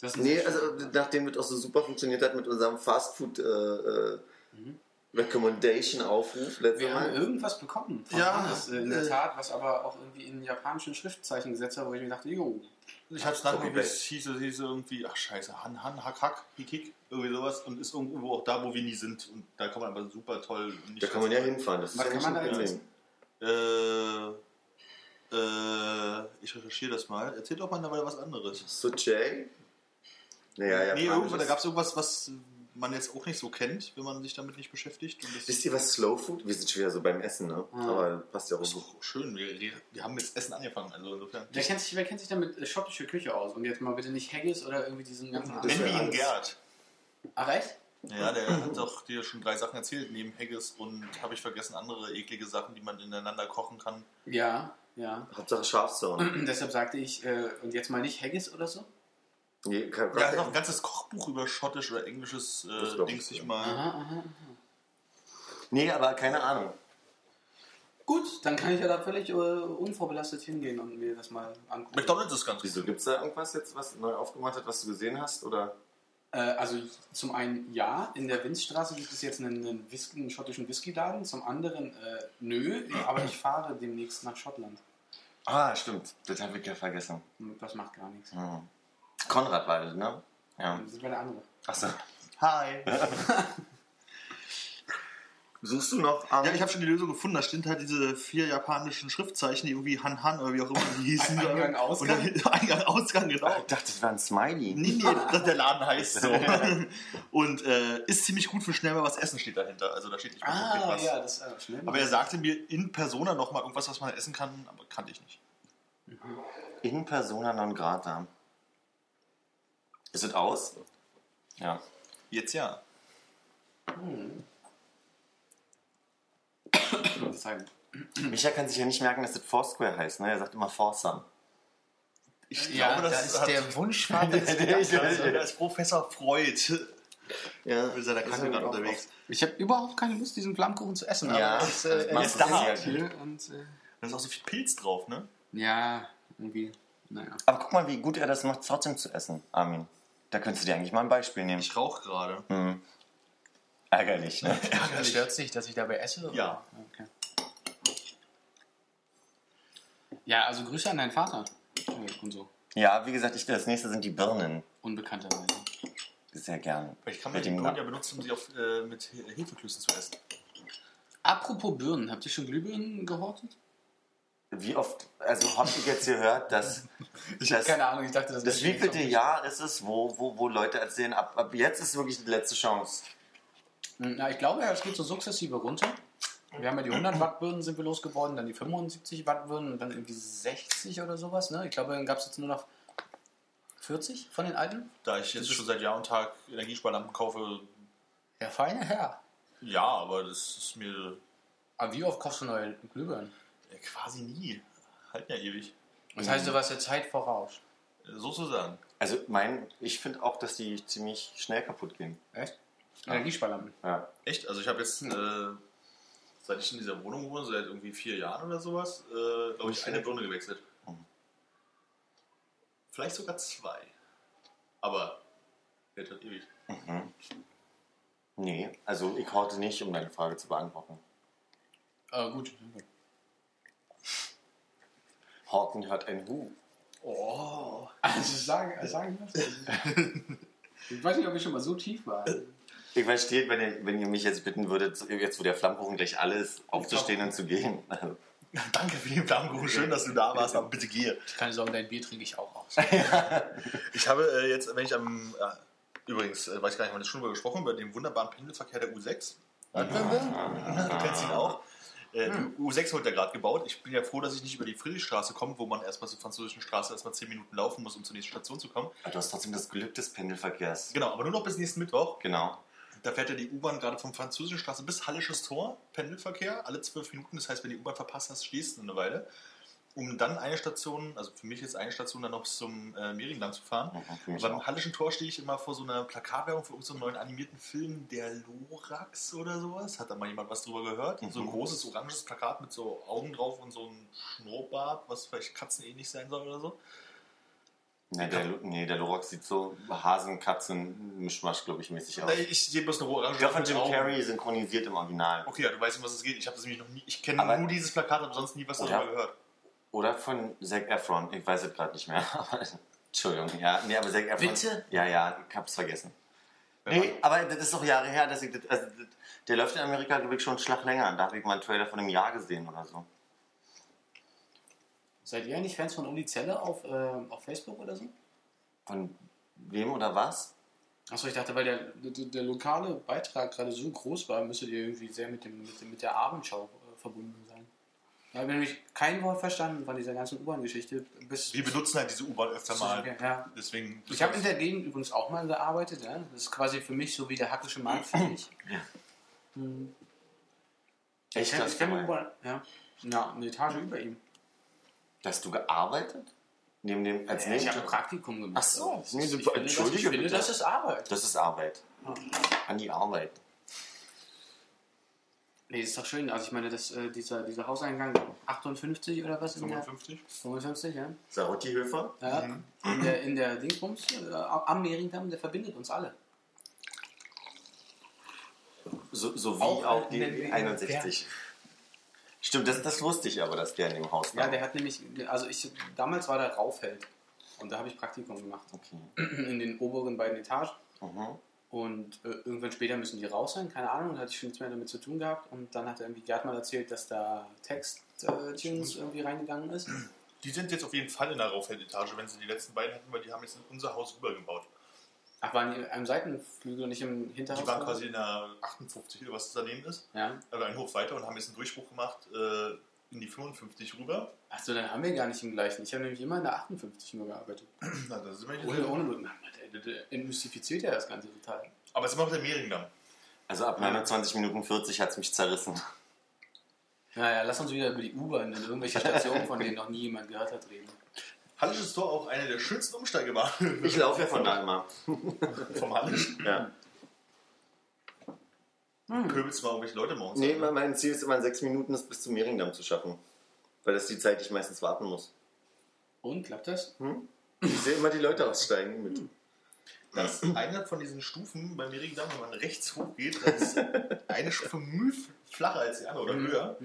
Das Nee, also nachdem das auch so super funktioniert hat mit unserem Fastfood äh, äh, Recommendation Aufruf letztes wir haben Mal. irgendwas bekommen von Ja, Hannes, äh, in der äh. Tat, was aber auch irgendwie in japanischen Schriftzeichen gesetzt war, wo ich mir dachte, jo, Ich hab's dann irgendwie, es hieß, es hieß irgendwie, ach scheiße, Han Han, Hack Hack, Hik Hik, irgendwie sowas und ist irgendwo auch da, wo wir nie sind. Und da kann man aber super toll. Nicht Da kann man ja hinfahren. Das ist Was ja kann man da Problem. Äh, äh, ich recherchiere das mal. Erzähl doch mal dabei was anderes. Suche? Naja, ja. nee, irgendwo, da gab es irgendwas, was man jetzt auch nicht so kennt, wenn man sich damit nicht beschäftigt. Und das Wisst ihr was Slow Food? Wir sind schon wieder so beim Essen, ne? Ah. Aber passt ja auch so. schön. Wir, wir, haben jetzt Essen angefangen. Also insofern. wer kennt, sich, wer kennt sich damit äh, schottische Küche aus? Und jetzt mal bitte nicht Haggis oder irgendwie diesen ganzen Das anderen. ihn. Gerd. Ach echt? Ja, der hat doch dir schon drei Sachen erzählt, neben Haggis und habe ich vergessen, andere eklige Sachen, die man ineinander kochen kann. Ja, ja. Hauptsache Schafsauern. Deshalb sagte ich, äh, und jetzt mal nicht Haggis oder so? Nee, kein Ja, ist auch ein ganzes Kochbuch über schottisch oder englisches äh, Dings ich, ich mal. Aha, aha. nee, aber keine Ahnung. Gut, dann kann ich ja da völlig äh, unvorbelastet hingehen und mir das mal angucken. McDonalds ist ganz gut. Wieso gibt es da irgendwas jetzt, was neu aufgemacht hat, was du gesehen hast? Oder? Äh, also zum einen ja, in der Winzstraße gibt es jetzt einen, einen, Whisky, einen schottischen Whiskyladen, zum anderen äh, nö, aber ich fahre demnächst nach Schottland. Ah, stimmt. Das habe ich ja vergessen. Das macht gar nichts. Hm. Konrad war das, ne? Ja. Das ist bei der andere. Achso. Hi. Suchst du noch am Ja, ich habe schon die Lösung gefunden. Da stehen halt diese vier japanischen Schriftzeichen, die irgendwie Han Han oder wie auch immer die hießen. Eingang, Ausgang? Dann, Eingang, Ausgang, genau. Ich dachte, das war ein Smiley. Nee, nee, dass der Laden heißt so. Und äh, ist ziemlich gut für schnell mal was essen steht dahinter. Also da steht nicht mal konkret Ah, was. ja, das ist äh, schnell. Aber er sagte mir in Persona noch mal irgendwas, was man essen kann, aber kannte ich nicht. In persona non grata. Ist es aus? Ja. Jetzt ja. Zeigen. Micha kann sich ja nicht merken, dass das Foursquare heißt. Ne? Er sagt immer Foursome. Ich Ja, glaube, das das ist hat- der Wunschvater des Der- Gedankens. der- Also, da ist Professor Freud Ja, mit seiner Kacke gerade unterwegs. Ich habe überhaupt keine Lust, diesen Flammkuchen zu essen. Ja, aber das, äh, das du da sehr hier und äh, Da ist auch so viel Pilz drauf, ne? ja, irgendwie, naja. Aber guck mal, wie gut er das macht, trotzdem zu essen, Armin. Da könntest du dir eigentlich mal ein Beispiel nehmen. Ich rauche gerade. Hm. Ärgerlich, ne? Stört dich, dass ich dabei esse? oder? Ja. Okay. Ja, also Grüße an deinen Vater. Und so, Ja, wie gesagt, ich, das nächste sind die Birnen. unbekannterweise. Sehr gern. Ich kann Mit mir die dem Birnen ja benutzen, um sie auf, äh, mit He- Hefeklößen zu essen. Apropos Birnen, habt ihr schon Glühbirnen gehortet? Wie oft, also habt ihr jetzt gehört, dass das, Keine Ahnung, ich dachte, das das wievielte Jahr ist es, wo, wo, wo Leute erzählen, ab, ab jetzt ist wirklich die letzte Chance. Na, ich glaube, es geht so sukzessive runter. Wir haben ja die 100 Watt Birnen sind wir losgeworden, dann die 75 Watt Birnen und dann irgendwie 60 oder sowas. Ne? Ich glaube, dann gab es jetzt nur noch 40 von den alten. Da ich jetzt schon seit Jahr und Tag Energiesparlampen kaufe, Der feine Herr. ja, aber das ist mir Aber wie oft kaufst du neue Glühbirnen? Äh, quasi nie. Halten ja ewig. Das heißt, du warst der Zeit voraus. Äh, Sozusagen. Also mein, ich finde auch, dass die ziemlich schnell kaputt gehen. Echt? Energiesparlampen. Ja. Echt? Also ich habe jetzt, äh, seit ich in dieser Wohnung wohne, seit irgendwie vier Jahren oder sowas, äh, glaube ich, eine Birne gewechselt. Mhm. Vielleicht sogar zwei. Aber hält halt ewig. Mhm. Nee, also ich horte nicht, um deine Frage zu beantworten. Äh, gut. Horten hat ein Hu. Oh. Also sagen, sagen das? Ich weiß nicht, ob ich schon mal so tief war. Ich verstehe, wenn ihr, wenn ihr mich jetzt bitten würdet, jetzt wo der Flammkuchen gleich alle ist, aufzustehen und zu gehen. Danke für den Flammkuchen. Schön, dass du da warst, aber bitte gehe. Keine Sorge, dein Bier trinke ich auch aus. Ich habe äh, jetzt, wenn ich am. Äh, übrigens, äh, weiß gar nicht, haben wir das schon drüber gesprochen, über den wunderbaren Pendelverkehr der U6. Du kennst ihn auch. Äh, Die U6 wird ja gerade gebaut. Ich bin ja froh, dass ich nicht über die Friedrichstraße komme, wo man erstmal zur französischen Straße erstmal 10 Minuten laufen muss, um zur nächsten Station zu kommen. du hast trotzdem das Glück des Pendelverkehrs. Genau, aber nur noch bis nächsten Mittwoch. Genau. Da fährt ja die U-Bahn gerade vom französischen Straße bis Hallisches Tor, Pendelverkehr, alle 12 Minuten. Das heißt, wenn die U-Bahn verpasst hast, stehst du eine Weile. Um dann eine Station, also für mich jetzt eine Station, dann noch zum äh, Mehringdamm zu fahren. Mhm, mich Beim. Hallischen Tor stehe ich immer vor so einer Plakatwerbung für irgendeinen neuen animierten Film, der Lorax oder sowas. Hat da mal jemand was drüber gehört? So ein Mhm. großes oranges Plakat mit so Augen drauf und so ein Schnurrbart, was vielleicht katzenähnlich sein soll oder so. Nee, der, nee, der Lorax sieht so Hasen-Katzen-Mischmasch, glaube ich, mäßig aus. Ich sehe bloß eine orange Der von Jim. Carrey synchronisiert im Original. Okay, ja, du weißt, um was es geht. Ich habe das nämlich noch nie. Ich kenne nur dieses Plakat, aber sonst nie was darüber gehört. Oder von Zac Efron. Ich weiß es gerade nicht mehr. Entschuldigung. Ja, nee, aber Zac Efron. Bitte? Ja, ja, ich hab's vergessen. Nee, aber das ist doch Jahre her, dass ich das, also das, der läuft in Amerika, glaube ich, schon einen Schlag länger. Da habe ich mal einen Trailer von einem Jahr gesehen oder so. Seid ihr eigentlich Fans von Uli Zelle auf, äh, auf Facebook oder so? Von wem oder was? Achso, ich dachte, weil der, der, der lokale Beitrag gerade so groß war, müsstet ihr irgendwie sehr mit, dem, mit, mit der Abendschau äh, verbunden Da habe ich nämlich kein Wort verstanden von dieser ganzen U-Bahn-Geschichte. Wir benutzen halt diese U-Bahn öfter mal. Ja. Deswegen. Ich habe in der Gegend übrigens auch mal gearbeitet. Ja? Das ist quasi für mich so wie der hackische Markt für mich. Ja. Hm. Echt, Ich das kenne U-Bahn, ja. ja, eine Etage über ihm. Hast du gearbeitet? Neben dem, als Ja, ich habe ein? Praktikum gemacht. Ach so. Das Nee, du- ich finde, das, ich entschuldige finde bitte. das ist Arbeit. Das ist Arbeit. An die Arbeit. Nee, ist doch schön. Also ich meine, das, äh, dieser, dieser Hauseingang 58 oder was? in der- 55. 55, ja. Sarotti-Höfer? ja. In der, in der Dingsbums, äh, am Mehringdamm, der verbindet uns alle. So, so wie Auch, auch, die wenn wir- 61. Stimmt, das, das wusste ich aber, dass der in dem Haus Ja, war. der hat nämlich, also ich, damals war der Raufheld. Und da habe ich Praktikum gemacht. Okay. In den oberen beiden Etagen. Mhm. Und äh, irgendwann später müssen die raus sein, keine Ahnung, da hatte ich schon nichts mehr damit zu tun gehabt. Und dann hat er irgendwie Gerd mal erzählt, dass da Text-Tunes irgendwie reingegangen ist. Die sind jetzt auf jeden Fall in der Rauffeldetage, wenn sie die letzten beiden hatten, weil die haben jetzt in unser Haus rübergebaut. Ach, waren die am Seitenflügel und nicht im Hinterhaus? Die waren quasi in der 58 oder was daneben ist, Ja. also ein Hoch weiter und haben jetzt einen Durchbruch gemacht äh, in die 55 rüber. Achso, dann haben wir gar nicht den gleichen. Ich habe nämlich immer in der 58 nur gearbeitet. Na, das wir nicht Ohne, ohne entmystifiziert ja das Ganze total. Aber wir auf der Mehringdamm. Also ab 29 Minuten 40 hat es mich zerrissen. Naja, lass uns wieder über die U-Bahn und irgendwelche Stationen, von denen noch nie jemand gehört hat, reden. Hallisches Tor auch eine der schönsten Umsteigebahnen Ich laufe ja von da immer. vom Hallisch. Ja. Pöbelst mal irgendwelche Leute morgens. Nee, mein- mein Ziel ist immer in sechs Minuten es bis zum Mehringdamm zu schaffen. Weil das ist die Zeit, die ich meistens warten muss. Und, klappt das? Ich sehe immer die Leute aussteigen mit. Das ist eine von diesen Stufen beim Mehringdamm, wenn man rechts hochgeht, dann ist eine Stufe müh flacher als die andere oder höher.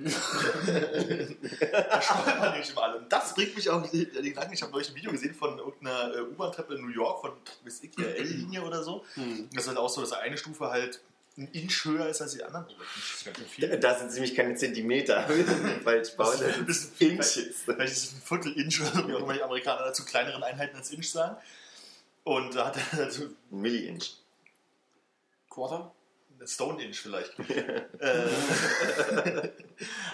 da stolpern nicht immer alle. Und das bringt mich auch an den Gedanken, ich habe neulich ein Video gesehen von irgendeiner äh, U-Bahn-Treppe in New York, von bis ich hier L-Linie oder so. Das ist halt auch so, dass eine Stufe halt ein Inch höher ist als die anderen. Ist schön viel. Da sind nämlich keine Zentimeter. Falsch bauen. Das ist ein bisschen viel. Vielleicht ist es ein Viertel Inch oder so, wie auch immer die Amerikaner dazu kleineren Einheiten als Inch sagen. Und da hat er also Ein Milli-Inch. Quarter? Stone Inch vielleicht. äh,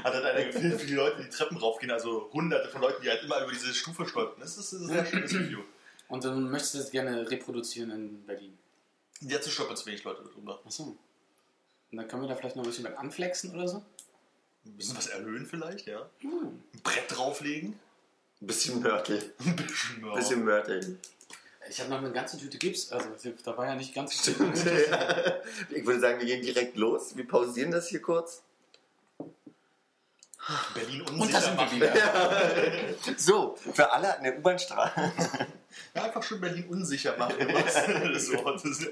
hat halt einer gefilmt, wie die Leute die Treppen raufgehen, also hunderte von Leuten, die halt immer über diese Stufe stolpern. Das ist ein sehr schönes Video. Und dann möchtest du das gerne reproduzieren in Berlin. Jetzt stolpern zu wenig Leute drüber. Achso. Und dann können wir da vielleicht noch ein bisschen was anflexen oder so? Ein bisschen was erhöhen vielleicht, ja. Ein Brett drauflegen. Ein bisschen Mörtel. Ein bisschen, ja. Ein bisschen Mörtel. Ich habe noch eine ganze Tüte Gips, also da war ja nicht ganz ich würde sagen, wir gehen direkt los. Wir pausieren das hier kurz. Berlin Und da unsicher sind wir machen. wieder. So, für alle an der U-Bahn-Straße. Ja, einfach schon Berlin unsicher machen. wahrsten Sinne des Wortes.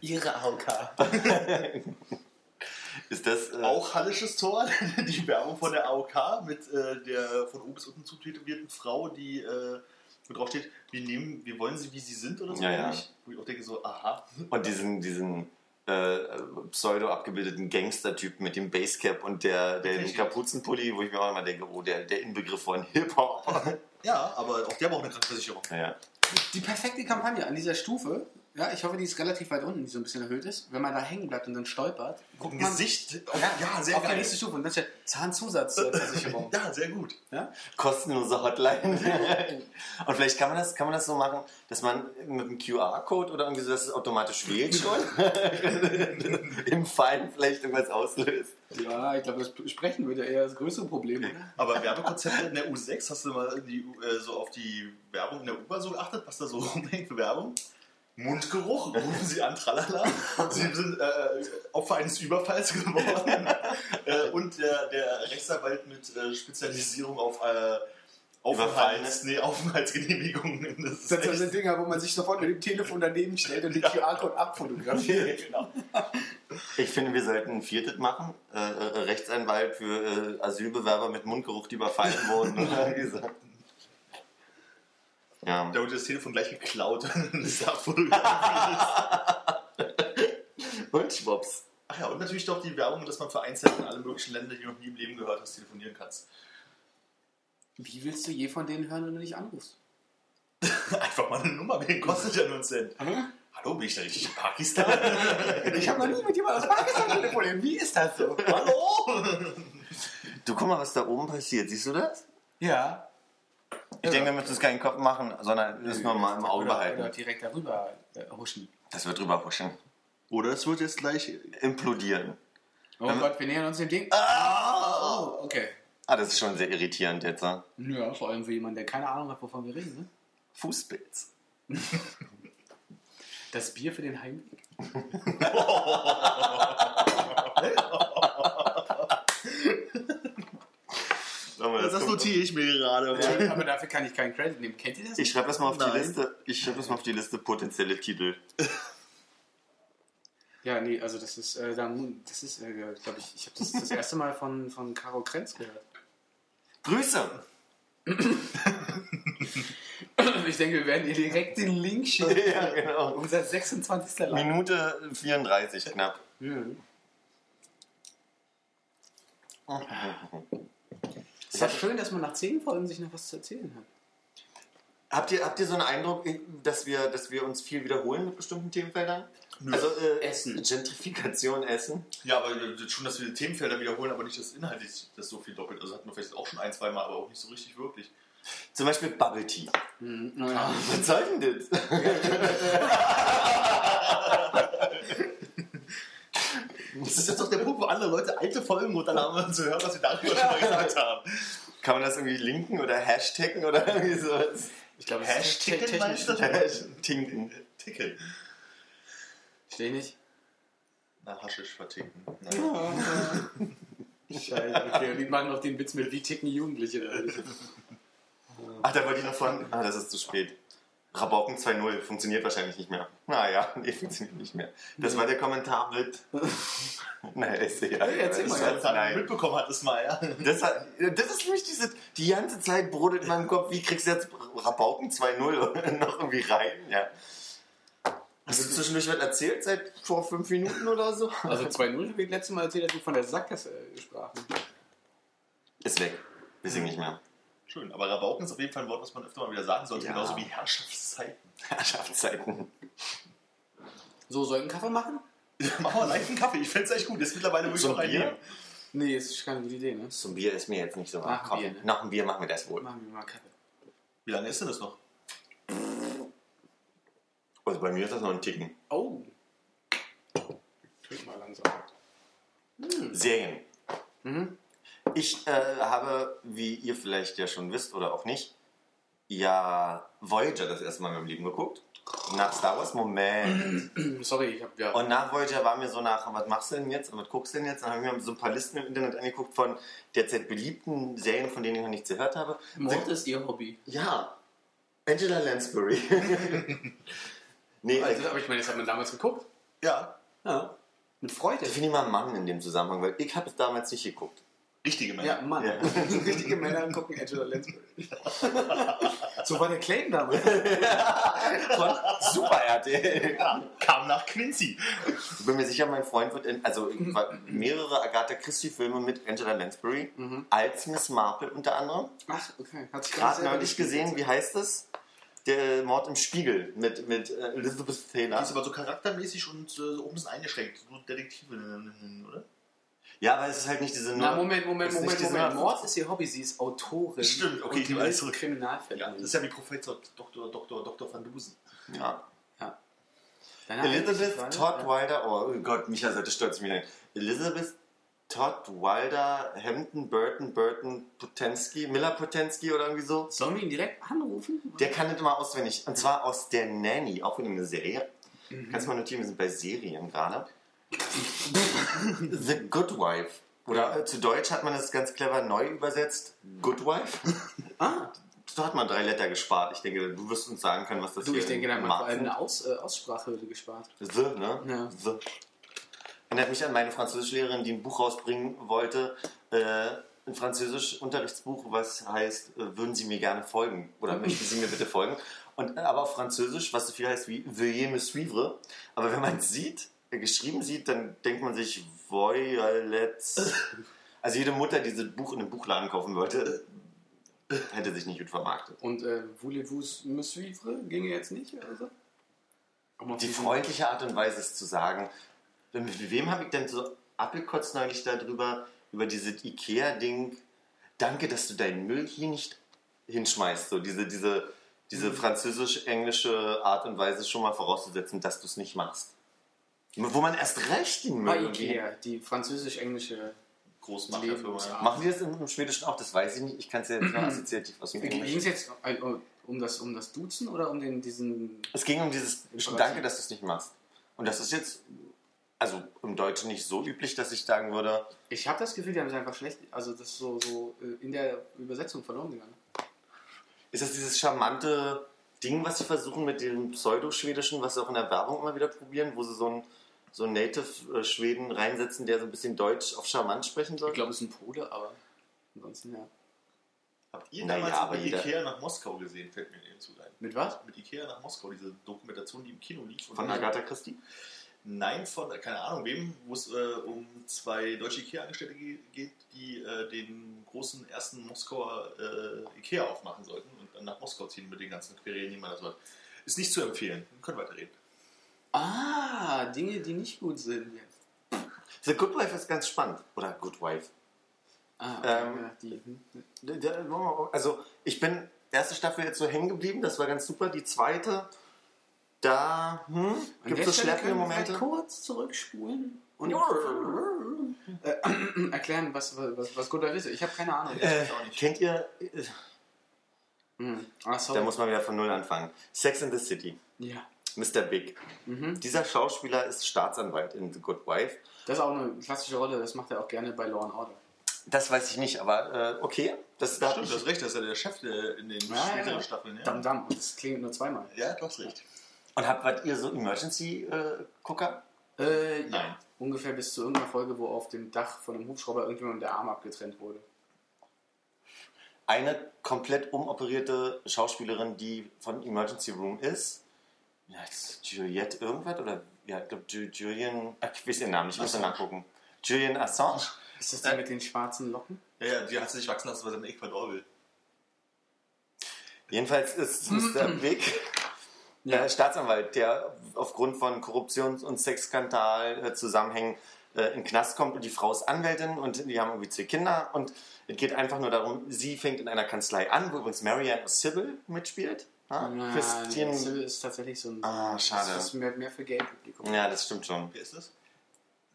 Ihre AOK. Ist das. Äh, Auch Hallisches Tor, die Werbung von der AOK mit äh, der von oben bis unten zutätowierten Frau, die äh, drauf steht, wir nehmen, wir wollen sie wie sie sind oder so. Ja, ja. ähnlich. Wo ich auch denke so, aha. Und diesen, diesen äh, pseudo abgebildeten Gangster-Typ mit dem Basecap und der, der den Kapuzenpulli, wo ich mir auch immer denke, oh, der, der Inbegriff von Hip-Hop. Ja, aber auch der braucht eine Krankenversicherung. ja. Die perfekte Kampagne an dieser Stufe, ja, ich hoffe, die ist relativ weit unten, die so ein bisschen erhöht ist. Wenn man da hängen bleibt und dann stolpert, guckt man Gesicht, ja, ja, sehr auf die geil. nächste Stufe und dann steht Zahnzusatzversicherung. Ja, sehr gut. ja? kostenlose Hotline. Und vielleicht kann man das, kann man das so machen, dass man mit einem QR-Code oder irgendwie so, dass es automatisch wählt schon. Im Fall vielleicht irgendwas auslöst. ja, ich glaube, das Sprechen wird ja eher das größere Problem, oder? Aber Werbekonzepte in der U6, hast du mal die, äh, so auf die Werbung in der U-Bahn so geachtet, was da so rumhängt für Werbung? Mundgeruch, rufen Sie an, tralala. Sie sind äh, Opfer eines Überfalls geworden. äh, und der, der Rechtsanwalt mit äh, Spezialisierung auf äh, Aufenthalts, nee, Aufenthaltsgenehmigungen. Das ist Das sind Dinger, wo man sich sofort mit dem Telefon daneben stellt und den QR-Code abfotografiert. genau. Ich finde, wir sollten ein viertes machen. Äh, äh, Rechtsanwalt für äh, Asylbewerber mit Mundgeruch, die überfallen wurden. Ja. Da wurde das Telefon gleich geklaut und ist. Und schwupps. Ach ja, und natürlich doch die Werbung, dass man für Einzelne in alle möglichen Länder, die du noch nie im Leben gehört hast, telefonieren kannst. Wie willst du je von denen hören, wenn du nicht anrufst? Einfach mal eine Nummer wählen, kostet ja nur einen Cent. Hallo, bin ich da richtig in Pakistan? Ich habe noch nie mit jemandem aus Pakistan telefoniert. Wie ist das so? Hallo? Du guck mal, was da oben passiert. Siehst du das? Ja. Ich denke, wir müssen es keinen Kopf machen, sondern das nur mal im Auge Oder, oder behalten. direkt darüber äh, huschen. Das wird drüber huschen. Oder es wird jetzt gleich. Implodieren. Oh Gott, wir nähern uns dem Ding. Ah! Oh, okay. Ah, das ist schon sehr irritierend jetzt. Ne? Ja, vor allem für jemanden, der keine Ahnung hat, wovon wir reden. Ne? Fußpilz. Das Bier für den Heimweg. Das notiere ich mir gerade. Ja, aber dafür kann ich keinen Credit nehmen. Kennt ihr das? Ich schreibe das mal auf die Nein. Liste. Ich schreibe das mal auf die Liste potenzielle Titel. Ja, nee, also das ist, äh, dann, das ist, äh, glaube ich, ich habe das das erste Mal von, von Caro Krenz gehört. Grüße! Ich denke, wir werden ihr direkt den Link schicken. Ja, genau. Unser 26. Live. Minute 34 knapp. Mhm. Ist ja schön, dass man nach zehn Folgen sich noch was zu erzählen hat. Habt ihr, habt ihr so einen Eindruck, dass wir, dass wir uns viel wiederholen mit bestimmten Themenfeldern? Nö. Also äh, Essen. Gentrifikation, Essen. Ja, aber äh, schon, dass wir die Themenfelder wiederholen, aber nicht das inhaltlich das so viel doppelt. Also hatten wir vielleicht auch schon ein, zwei Mal, aber auch nicht so richtig wirklich. Zum Beispiel Bubble Tea. Hm, naja. Was soll denn das? Das ist jetzt doch der Punkt, wo andere Leute alte Folgen runterladen und zu hören, was wir darüber schon mal gesagt haben. Kann man das irgendwie linken oder hashtaggen oder irgendwie sowas? Ich glaube, Hashtag technisch. meinst du? Hashtaggen. Tickel. Steh nicht. Na, Haschisch verticken. Naja. Scheiße, okay. Und die machen noch den Witz mit, wie ticken Jugendliche. Ach, da wollte ich noch von. Ah, das ist zu spät. Rabauken 2.0 funktioniert wahrscheinlich nicht mehr. Naja, nee, funktioniert nicht mehr. Das war der Kommentar mit. Naja, ist ja. erzähl mal, das, ja. Mitbekommen hat es mal, ja. Das, hat, das ist nämlich diese. Die ganze Zeit brodelt in meinem Kopf, wie kriegst du jetzt Rabauken 2.0 noch irgendwie rein? Ja. Hast du zwischendurch was erzählt seit vor fünf Minuten oder so? Also 2-0 habe ich letztes Mal erzählt, als wir von der Sackgasse äh, sprachen. Ist weg. Wir singen nicht mehr. Schön, aber Rabauken ist auf jeden Fall ein Wort, was man öfter mal wieder sagen sollte, Ja. genauso wie Herrschaftszeiten. Herrschaftszeiten. So, soll ich einen Kaffee machen? Machen wir live einen Kaffee, ich fände es echt gut. Jetzt mittlerweile wirklich noch ein Bier? Nee, ist keine gute Idee, ne? Zum Bier ist mir jetzt nicht so. Nach dem Komm, Bier, ne? Nach dem Bier machen wir das wohl. Machen wir mal Kaffee. Wie lange ist denn das noch? Also bei mir ist das noch ein Ticken. Oh. Trink mal langsam. Serien. Mhm. Ich äh, habe, wie ihr vielleicht ja schon wisst oder auch nicht, ja Voyager das erste Mal in meinem Leben geguckt. Nach Star Wars, Moment. Sorry, ich habe ja. Und nach Voyager war mir so nach, was machst du denn jetzt und was guckst du denn jetzt? Dann habe ich mir so ein paar Listen im Internet angeguckt von derzeit beliebten Serien, von denen ich noch nichts gehört habe. Mord ist ihr Hobby. Ja, Angela Lansbury. nee, Also, äh, aber ich meine, das hat man damals geguckt. Ja, Ja. Mit Freude. ich finde ich mal Mann in dem Zusammenhang, weil ich habe es damals nicht geguckt. Richtige Männer. Ja, Mann. Ja. Richtige Männer gucken Angela Lansbury. so war der Claim damals. Von Super RTL. Ja, kam nach Quincy. Ich bin mir sicher, mein Freund wird in, also war mehrere Agatha Christie-Filme mit Angela Lansbury, als Miss Marple unter anderem. Ach, okay. Hat sich Gerade neulich gesehen, wie heißt es? Der Mord im Spiegel mit, mit äh, Elizabeth Die Taylor. ist aber so charaktermäßig und äh, so ein bisschen eingeschränkt. So Detektive, oder? Ja, aber es ist halt nicht diese Na, Nummer- Moment, Moment, Moment, Moment. Nummer- Mord ist ihr Hobby, sie ist Autorin. Stimmt, okay, die alles zurück. Kriminalfälle. Ja, das ist ja wie Professor Dr. Dr. Dr. Van Dusen. Ja. Deine Elizabeth Todd? Wilder, oh Gott, Micha sollte stolz mir Elizabeth Todd Wilder, Hampton, Burton, Burton, Potensky, Miller Potensky oder irgendwie so. Sollen wir ihn direkt anrufen? Der kann das immer auswendig. Und zwar aus der Nanny, auch wieder eine Serie. Mhm. Kannst du mal notieren, wir sind bei Serien gerade. The Good Wife. Oder äh, zu Deutsch hat man das ganz clever neu übersetzt. Good Wife. Ah, Da hat man drei Letter gespart. Ich denke, du wirst uns sagen können, was das du, hier ich denke, da hat man vor allem eine Aus, äh, Aussprachhürde gespart. The, ne? Ja. The. Erinnert mich an meine Französischlehrerin, die ein Buch rausbringen wollte. Äh, ein Französisch-Unterrichtsbuch, was heißt, äh, würden Sie mir gerne folgen? Oder möchten Sie mir bitte folgen? Und, äh, aber auf Französisch, was so viel heißt wie Veuillez me suivre. Aber wenn man es sieht, geschrieben sieht, dann denkt man sich Voyalets. Also jede Mutter, die dieses Buch in einem Buchladen kaufen wollte, hätte sich nicht gut vermarktet. Und äh, voulez-vous me suivre? Ginge jetzt nicht? Also? Um Die freundliche Art und Weise es zu sagen. Mit wem habe ich denn so abgekotzt neulich darüber, über dieses Ikea-Ding? Danke, dass du deinen Müll hier nicht hinschmeißt. So diese, diese, diese französisch-englische Art und Weise schon mal vorauszusetzen, dass du es nicht machst. Wo man erst recht Müll Bei irgendwie- Ikea, die französisch-englische. Großmacherfirma. Machen die das im, im Schwedischen auch? Das weiß ich nicht. Ich kann es ja jetzt nur assoziativ aus dem Ging es jetzt äh, um das, um das Duzen oder um den, diesen. Es ging um dieses. Danke, dass du es nicht machst. Und das ist jetzt, also im Deutschen nicht so üblich, dass ich sagen würde, Ich habe das Gefühl, die haben es einfach schlecht. Also, das ist so, so äh, in der Übersetzung verloren gegangen. Ist das dieses charmante Ding, was sie versuchen mit dem Pseudo-Schwedischen, was sie auch in der Werbung immer wieder probieren, wo sie so einen so einen Native-Schweden reinsetzen, der so ein bisschen Deutsch auf charmant sprechen soll? Ich glaube, es ist ein Pole, aber ansonsten ja. Habt ihr Naja, damals aber mit jeder- Ikea nach Moskau gesehen, fällt mir dazu ein. Mit was? Mit Ikea nach Moskau, diese Dokumentation, die im Kino lief. Und Von Agatha Christie? Nein, von, äh, keine Ahnung wem, wo es äh, um zwei deutsche Ikea-Angestellte ge- geht, die äh, den großen ersten Moskauer äh, Ikea aufmachen sollten. Und nach Moskau ziehen mit den ganzen Querelen, die man da so hat. Ist nicht zu empfehlen. Wir können weiterreden. Ah, Dinge, die nicht gut sind jetzt. The Good Wife ist ganz spannend. Oder Good Wife. Ah, Ähm, ja, die, hm. D- Also, ich bin erste Staffel jetzt so hängen geblieben, das war ganz super. Die zweite, da hm, gibt es schleppende Momente. vielleicht kurz zurückspulen und äh, erklären, was, was, was Good Wife ist. Ich habe keine Ahnung. Äh, kennt ihr, äh, Hm. So. da muss man wieder von Null anfangen. Sex in the City, ja. Mr. Big. Mhm. Dieser Schauspieler ist Staatsanwalt in The Good Wife. Das ist auch eine klassische Rolle, das macht er auch gerne bei Law and Order. Das weiß ich nicht, aber äh, okay. Das da Stimmt, du hast recht, das ist ja der Chef der, in den Ja, späteren ja. Staffeln. Ja, Dam, dam. Und das klingt nur zweimal. ja du hast recht. Und habt wart ihr so Emergency-Gucker? Äh, Nein. Ja. Ungefähr bis zu irgendeiner Folge, wo auf dem Dach von einem Hubschrauber irgendjemand der Arm abgetrennt wurde. eine komplett umoperierte Schauspielerin, die von Emergency Room ist. Ja, Juliette irgendwas oder ja, ich glaube Ju- Julian, ach, ich weiß ihren Namen nicht, ich muss Assange. nachgucken. Julian Assange. Ist das der mit den schwarzen Locken? Ja, ja, die hat sich wachsen lassen, weil sie in Ecuador will. Jedenfalls ist Mr. Big Ja. äh, Staatsanwalt, der aufgrund von Korruptions- und Sexskandal äh, Zusammenhängen äh, in den Knast kommt und die Frau ist Anwältin und die haben irgendwie zwei Kinder und es geht einfach nur darum, sie fängt in einer Kanzlei an, wo übrigens Marianne Sybil mitspielt. Ja? Ja, Christine das ist tatsächlich so ein. Ah, schade. Das ist mehr, mehr für Gay-Publikum. Ja, das stimmt schon. Wer ist das?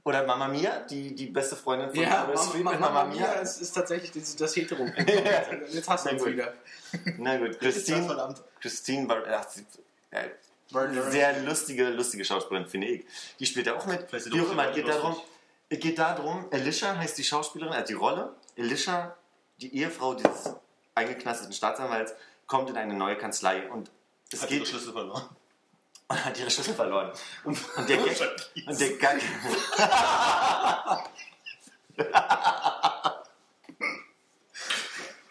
Oder Mama Mia, die, die beste Freundin von Ja, Mama, Mama, mit Mama Mia ist, ist tatsächlich das, das Hetero. Jetzt hast du Na uns gut. wieder. Na gut, Christine, verdammt? Christine Bar ach, sie, äh, sehr lustige, lustige Schauspielerin, finde ich. Die spielt ja auch mit. Wie auch immer, die geht darum, es geht darum, Alicia heißt die Schauspielerin, also die Rolle. Alicia, die Ehefrau dieses eingeknasteten Staatsanwalts, kommt in eine neue Kanzlei und es Hat geht ihre Schlüssel verloren. und hat ihre Schlüssel verloren. Und, und der Gag, und der Gag,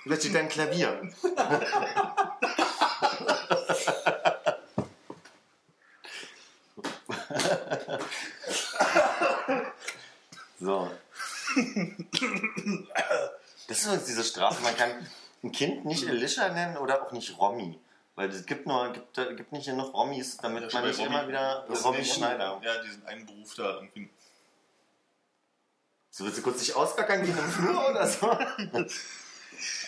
Da steht ein Klavier. So. Das ist übrigens diese Strafe. Man kann ein Kind nicht Alicia nennen oder auch nicht Romy. Weil es gibt, nur, gibt, gibt nicht genug Rommys, damit man nicht immer wieder Romy der Schneider. Ja, diesen einen Beruf da irgendwie. So willst du kurz dich auskackern gehen im Flur oder so?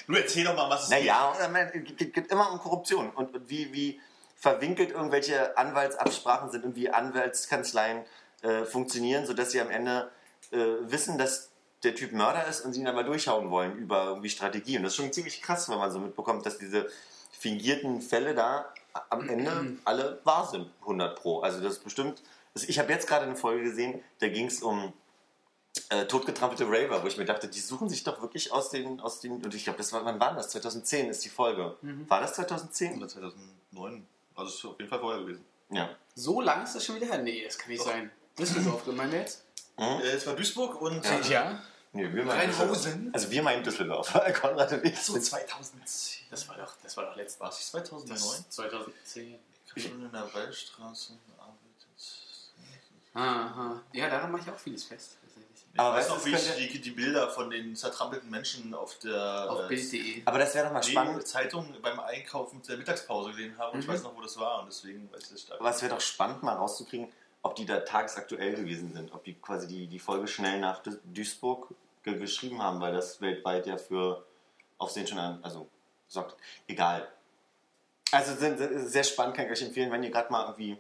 Du erzähl doch mal, was es Naja, oder man- es geht geht immer um Korruption und, und wie, wie verwinkelt irgendwelche Anwaltsabsprachen sind und wie Anwaltskanzleien äh, funktionieren, sodass sie am Ende äh, wissen, dass der Typ Mörder ist und sie ihn dann mal durchhauen wollen über irgendwie Strategie. Und das ist schon ziemlich krass, wenn man so mitbekommt, dass diese fingierten Fälle da am Ende alle wahr sind, 100 pro. Also das ist bestimmt... Also ich habe jetzt gerade eine Folge gesehen, da ging es um äh, totgetrampelte Raver, wo ich mir dachte, die suchen sich doch wirklich aus den, aus den und ich glaube, das war, wann war das? 2010 ist die Folge. War das 2010? Oder 2009. Also es ist auf jeden Fall vorher gewesen. Ja. So lang ist das schon wieder her? Nee, das kann nicht sein. Düsseldorf gemeint jetzt? Äh, es war Duisburg und Ja. Nee, wir meinen Rheinhausen? Also wir meinen Düsseldorf. Konrad und ich. so 2010. Das war doch, das war doch letztes nicht 2009? Das 2010. Ich habe schon in der Waldstraße gearbeitet. Aha. Ja, daran mache ich auch vieles fest. Ich Aber weiß weißt du, noch, es wie ich die, die Bilder von den zertrampelten Menschen auf der Auf äh, Bild.de. Aber das wäre doch mal die spannend. Zeitung beim Einkaufen der Mittagspause gesehen habe und ich Mhm. weiß noch, wo das war und deswegen weiß ich das stark. Aber es wäre doch spannend, mal rauszukriegen, ob die da tagesaktuell gewesen sind. Ob die quasi die, die Folge schnell nach Du- Duisburg ge geschrieben haben, weil das weltweit ja für Aufsehen schon an, also sorgt. Egal. Also sind, sind sehr spannend, kann ich euch empfehlen, wenn ihr gerade mal irgendwie.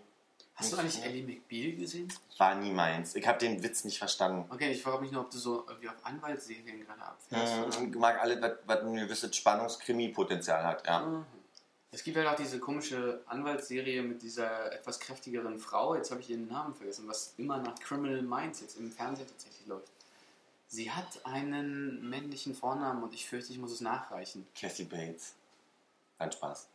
Hast du eigentlich Ellie McBeal gesehen? War nie meins. Ich habe den Witz nicht verstanden. Okay, ich frage mich nur, ob du so irgendwie auf Anwaltsserien gerade abfährst. Ich mag alle, was, was ein gewisses Spannungskrimi-Potenzial hat. Ja. Mhm. Es gibt halt auch diese komische Anwaltsserie mit dieser etwas kräftigeren Frau, jetzt habe ich ihren Namen vergessen, was immer nach Criminal Minds jetzt im Fernsehen tatsächlich läuft. Sie hat einen männlichen Vornamen und ich fürchte, ich muss es nachreichen. Cassie Bates. Kein Spaß.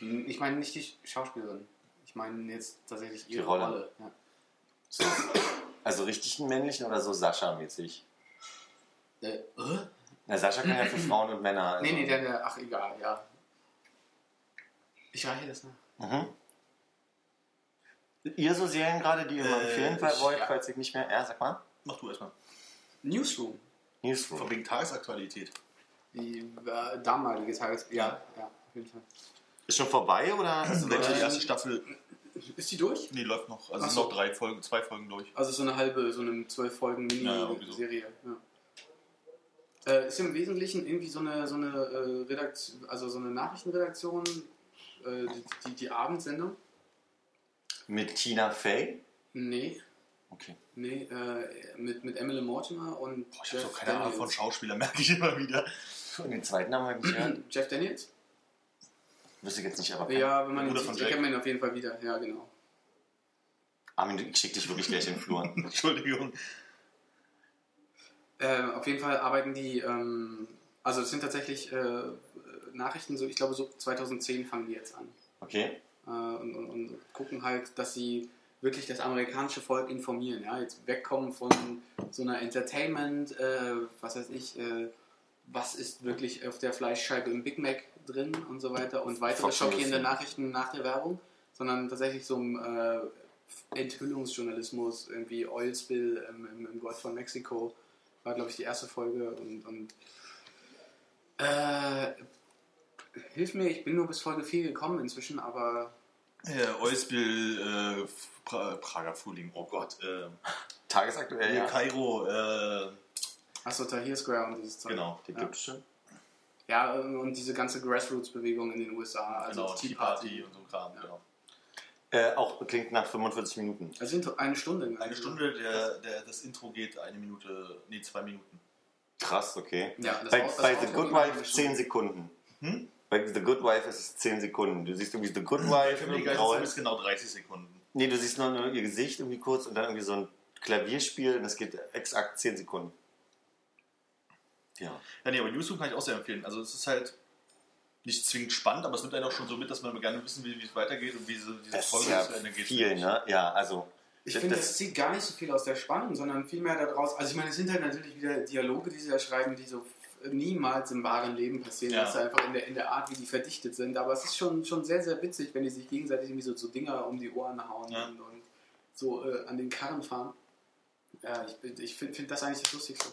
Ich meine nicht die Schauspielerin. Ich meine jetzt tatsächlich ihre Die Rolle. Rolle. Ja. So, also richtig einen männlichen oder so Sascha-mäßig? Äh, äh? Na, Sascha kann ja für Frauen und Männer. Also. Nee, nee, der, der, ach egal, ja. Ich reiche das nach. Mhm. Ihr so Serien gerade, die ihr mal Äh, empfehlen wollt, ja. falls ich nicht mehr. Ja, sag mal. Mach du erstmal. Newsroom. Newsroom. Von wegen Tagesaktualität. Die äh, damalige Tages... Ja, ja, auf jeden Fall. Ist schon vorbei oder? Also die erste Staffel, Ist die durch? nee, läuft noch. Also Ach sind so. noch drei Folgen, zwei Folgen durch. Also so eine halbe, so eine zwölf Folgen Ja, ja. Mini-Serie. Ja. Äh, ist im Wesentlichen irgendwie so eine, so eine äh, Redaktion, also so eine Nachrichtenredaktion, äh, die, die, die Abendsendung. Mit Tina Fey? Nee, Okay. nee, äh, mit, mit Emily Mortimer und Boah, ich habe so keine Ahnung von Schauspieler, merke ich immer wieder. Und den zweiten Namen habe ich nicht gehört. Jeff Daniels? Wüsste ich jetzt nicht, aber. Ja, wenn man ihn sieht, erkennt Jack. man ihn auf jeden Fall wieder. Ja, genau. Armin, ich schick dich wirklich gleich in den Flur. Entschuldigung. Äh, auf jeden Fall arbeiten die, ähm, also es sind tatsächlich äh, Nachrichten, so ich glaube so 2010 fangen die jetzt an. Okay? äh, und, und, und gucken halt, dass sie wirklich das amerikanische Volk informieren. Ja? Jetzt wegkommen von so einer Entertainment, äh, was weiß ich, äh, was ist wirklich auf der Fleischscheibe im Big Mac drin und so weiter und weitere Fox News, schockierende ja. Nachrichten nach der Werbung, sondern tatsächlich so ein äh, Enthüllungsjournalismus, irgendwie Oil Spill im, im, im Golf von Mexiko, war glaube ich die erste Folge und, und äh, hilf mir, ich bin nur bis Folge 4 gekommen inzwischen, aber Ja, Oilspill, äh, pra Prager Frühling, oh Gott. Äh, Tagesaktuell, ja. Kairo, äh, Achso, Tahir Square und dieses Zeug. genau. Die Ja. gibt's schon. Ja, und diese ganze Grassroots-Bewegung in den USA, also genau, Tea Party. Party und so Kram, genau. Äh, auch klingt nach 45 Minuten. Also eine Stunde. Eine Stunde, der, der, das Intro geht eine Minute, nee, zwei Minuten. Krass, okay. Ja, das bei Au- das bei The Good eine Wife Stunde. 10 Sekunden. Hm? Bei The Good Wife ist es 10 Sekunden. Du siehst irgendwie The Good Wife, Family Guy ist genau 30 Sekunden. Nee, du siehst nur, nur ihr Gesicht irgendwie kurz und dann irgendwie so ein Klavierspiel und das geht exakt 10 Sekunden. Ja. Ja, nee, aber YouTube kann ich auch sehr empfehlen. Also es ist halt nicht zwingend spannend, aber es nimmt einen auch schon so mit, dass man gerne wissen will, wie es weitergeht und wie diese, diese Das Folge ja zu Ende geht. viel, ne? Ja, also. Ich das- finde, das- das zieht gar nicht so viel aus der Spannung, sondern vielmehr daraus. Also, ich meine, es sind halt natürlich wieder Dialoge, die sie da schreiben, die so niemals im wahren Leben passieren. Ja. Das ist einfach in der, in der Art, wie die verdichtet sind. Aber es ist schon, schon sehr, sehr witzig, wenn die sich gegenseitig irgendwie so, so Dinger um die Ohren hauen Ja. und, und so äh, an den Karren fahren. Ja, ich, ich finde find das eigentlich das Lustigste.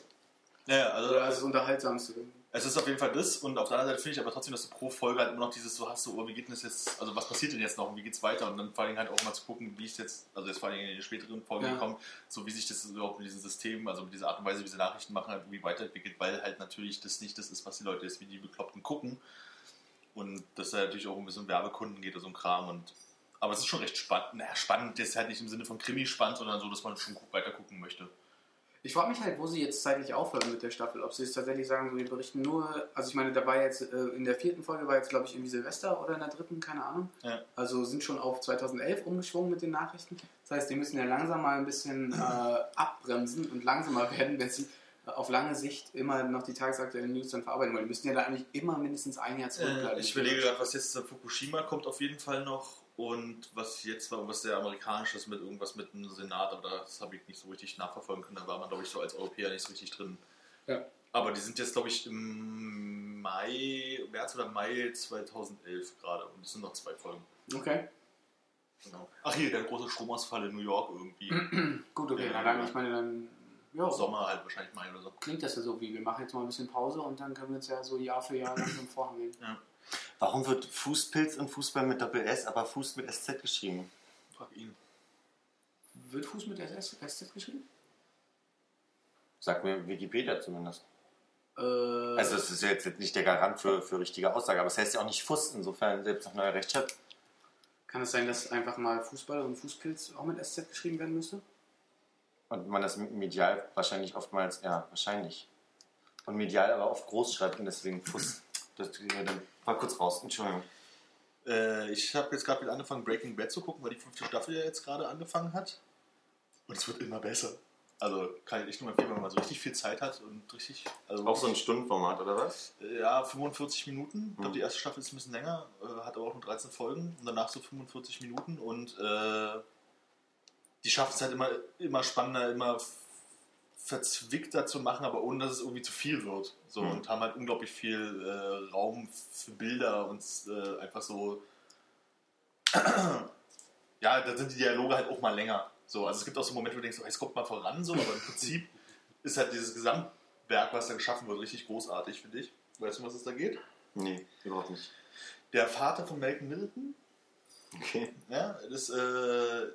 Ja, ja, also, Oder das Unterhaltsamste. Es ist auf jeden Fall das und auf der anderen Seite finde ich aber trotzdem, dass du pro Folge halt immer noch dieses so hast, so, oh, wie geht denn das jetzt, also was passiert denn jetzt noch und wie geht's weiter und dann vor allem halt auch mal zu gucken, wie ich jetzt, also jetzt vor allem in den späteren Folgen Ja. gekommen, so wie sich das überhaupt mit diesem System, also mit dieser Art und Weise, wie sie Nachrichten machen, halt irgendwie weiterentwickelt, weil halt natürlich das nicht das ist, was die Leute jetzt wie die Bekloppten gucken und dass da natürlich auch ein bisschen Werbekunden geht oder so ein Kram und aber es ist schon recht spannend. Naja, spannend ist halt nicht im Sinne von Krimi spannend, sondern so, dass man schon weiter gucken möchte. Ich frage mich halt, wo sie jetzt zeitlich aufhören mit der Staffel. Ob sie jetzt tatsächlich sagen, so, wir berichten nur. Also, ich meine, da war jetzt äh, in der vierten Folge war jetzt, glaube ich, irgendwie Silvester oder in der dritten, keine Ahnung. Ja. Also sind schon auf 2011 umgeschwungen mit den Nachrichten. Das heißt, die müssen ja langsam mal ein bisschen äh, abbremsen und langsamer werden, wenn sie äh, auf lange Sicht immer noch die tagesaktuellen News dann verarbeiten wollen. Die müssen ja da eigentlich immer mindestens ein Jahr zurückbleiben. Äh, ich überlege gerade, was jetzt äh, Fukushima kommt auf jeden Fall noch und was jetzt war, was sehr amerikanisches mit irgendwas mit dem Senat, aber das habe ich nicht so richtig nachverfolgen können. Da war man, glaube ich, so als Europäer nicht so richtig drin. Ja. Aber die sind jetzt, glaube ich, im Mai, März oder Mai 2011 gerade und es sind noch zwei Folgen. Okay, Genau. Ach hier, der große Stromausfall in New York irgendwie. gut, okay. Ja, Na dann, ja. ich meine, dann ja, Sommer halt wahrscheinlich Mai oder so. klingt das ja so wie, wir machen jetzt mal ein bisschen Pause und dann können wir uns ja so Jahr für Jahr langsam vorangehen. Warum wird Fußpilz und Fußball mit Doppel-S, aber Fuß mit SZ geschrieben? Frag ihn. Wird Fuß mit SS, SZ geschrieben? Sagt mir Wikipedia zumindest. Äh, Also das ist ja jetzt nicht der Garant für, für richtige Aussage, aber es heißt ja auch nicht Fuß, insofern selbst nach neuer Rechtschreibung. kann es sein, dass einfach mal Fußball und Fußpilz auch mit SZ geschrieben werden müsste? Und man das medial wahrscheinlich oftmals, ja, wahrscheinlich. Und medial aber oft groß schreibt und deswegen Fuß. Das dann war kurz raus, Entschuldigung. Äh, ich habe jetzt gerade wieder angefangen, Breaking Bad zu gucken, weil die fünfte Staffel ja jetzt gerade angefangen hat. Und es wird immer besser. Also kann ich nur empfehlen, wenn man so richtig viel Zeit hat und richtig. Also Auch so ein Stundenformat, oder was? Äh, Ja, 45 Minuten. Ich glaube, Mhm. die erste Staffel ist ein bisschen länger, äh, hat aber auch nur 13 Folgen und danach so 45 Minuten und äh, die schafft es halt immer, immer spannender, immer verzwickter zu machen, aber ohne dass es irgendwie zu viel wird. So, Mhm. Und haben halt unglaublich viel äh, Raum für Bilder und äh, einfach so. ja, da sind die Dialoge halt auch mal länger. So, also es gibt auch so Momente, wo du denkst, oh, jetzt kommt mal voran, so, aber im Prinzip ist halt dieses Gesamt Werk, was da geschaffen wird, richtig großartig, finde ich. Weißt du, was es da geht? Nee, überhaupt nicht. Der Vater von Malcolm Middleton, Okay. ja, das äh,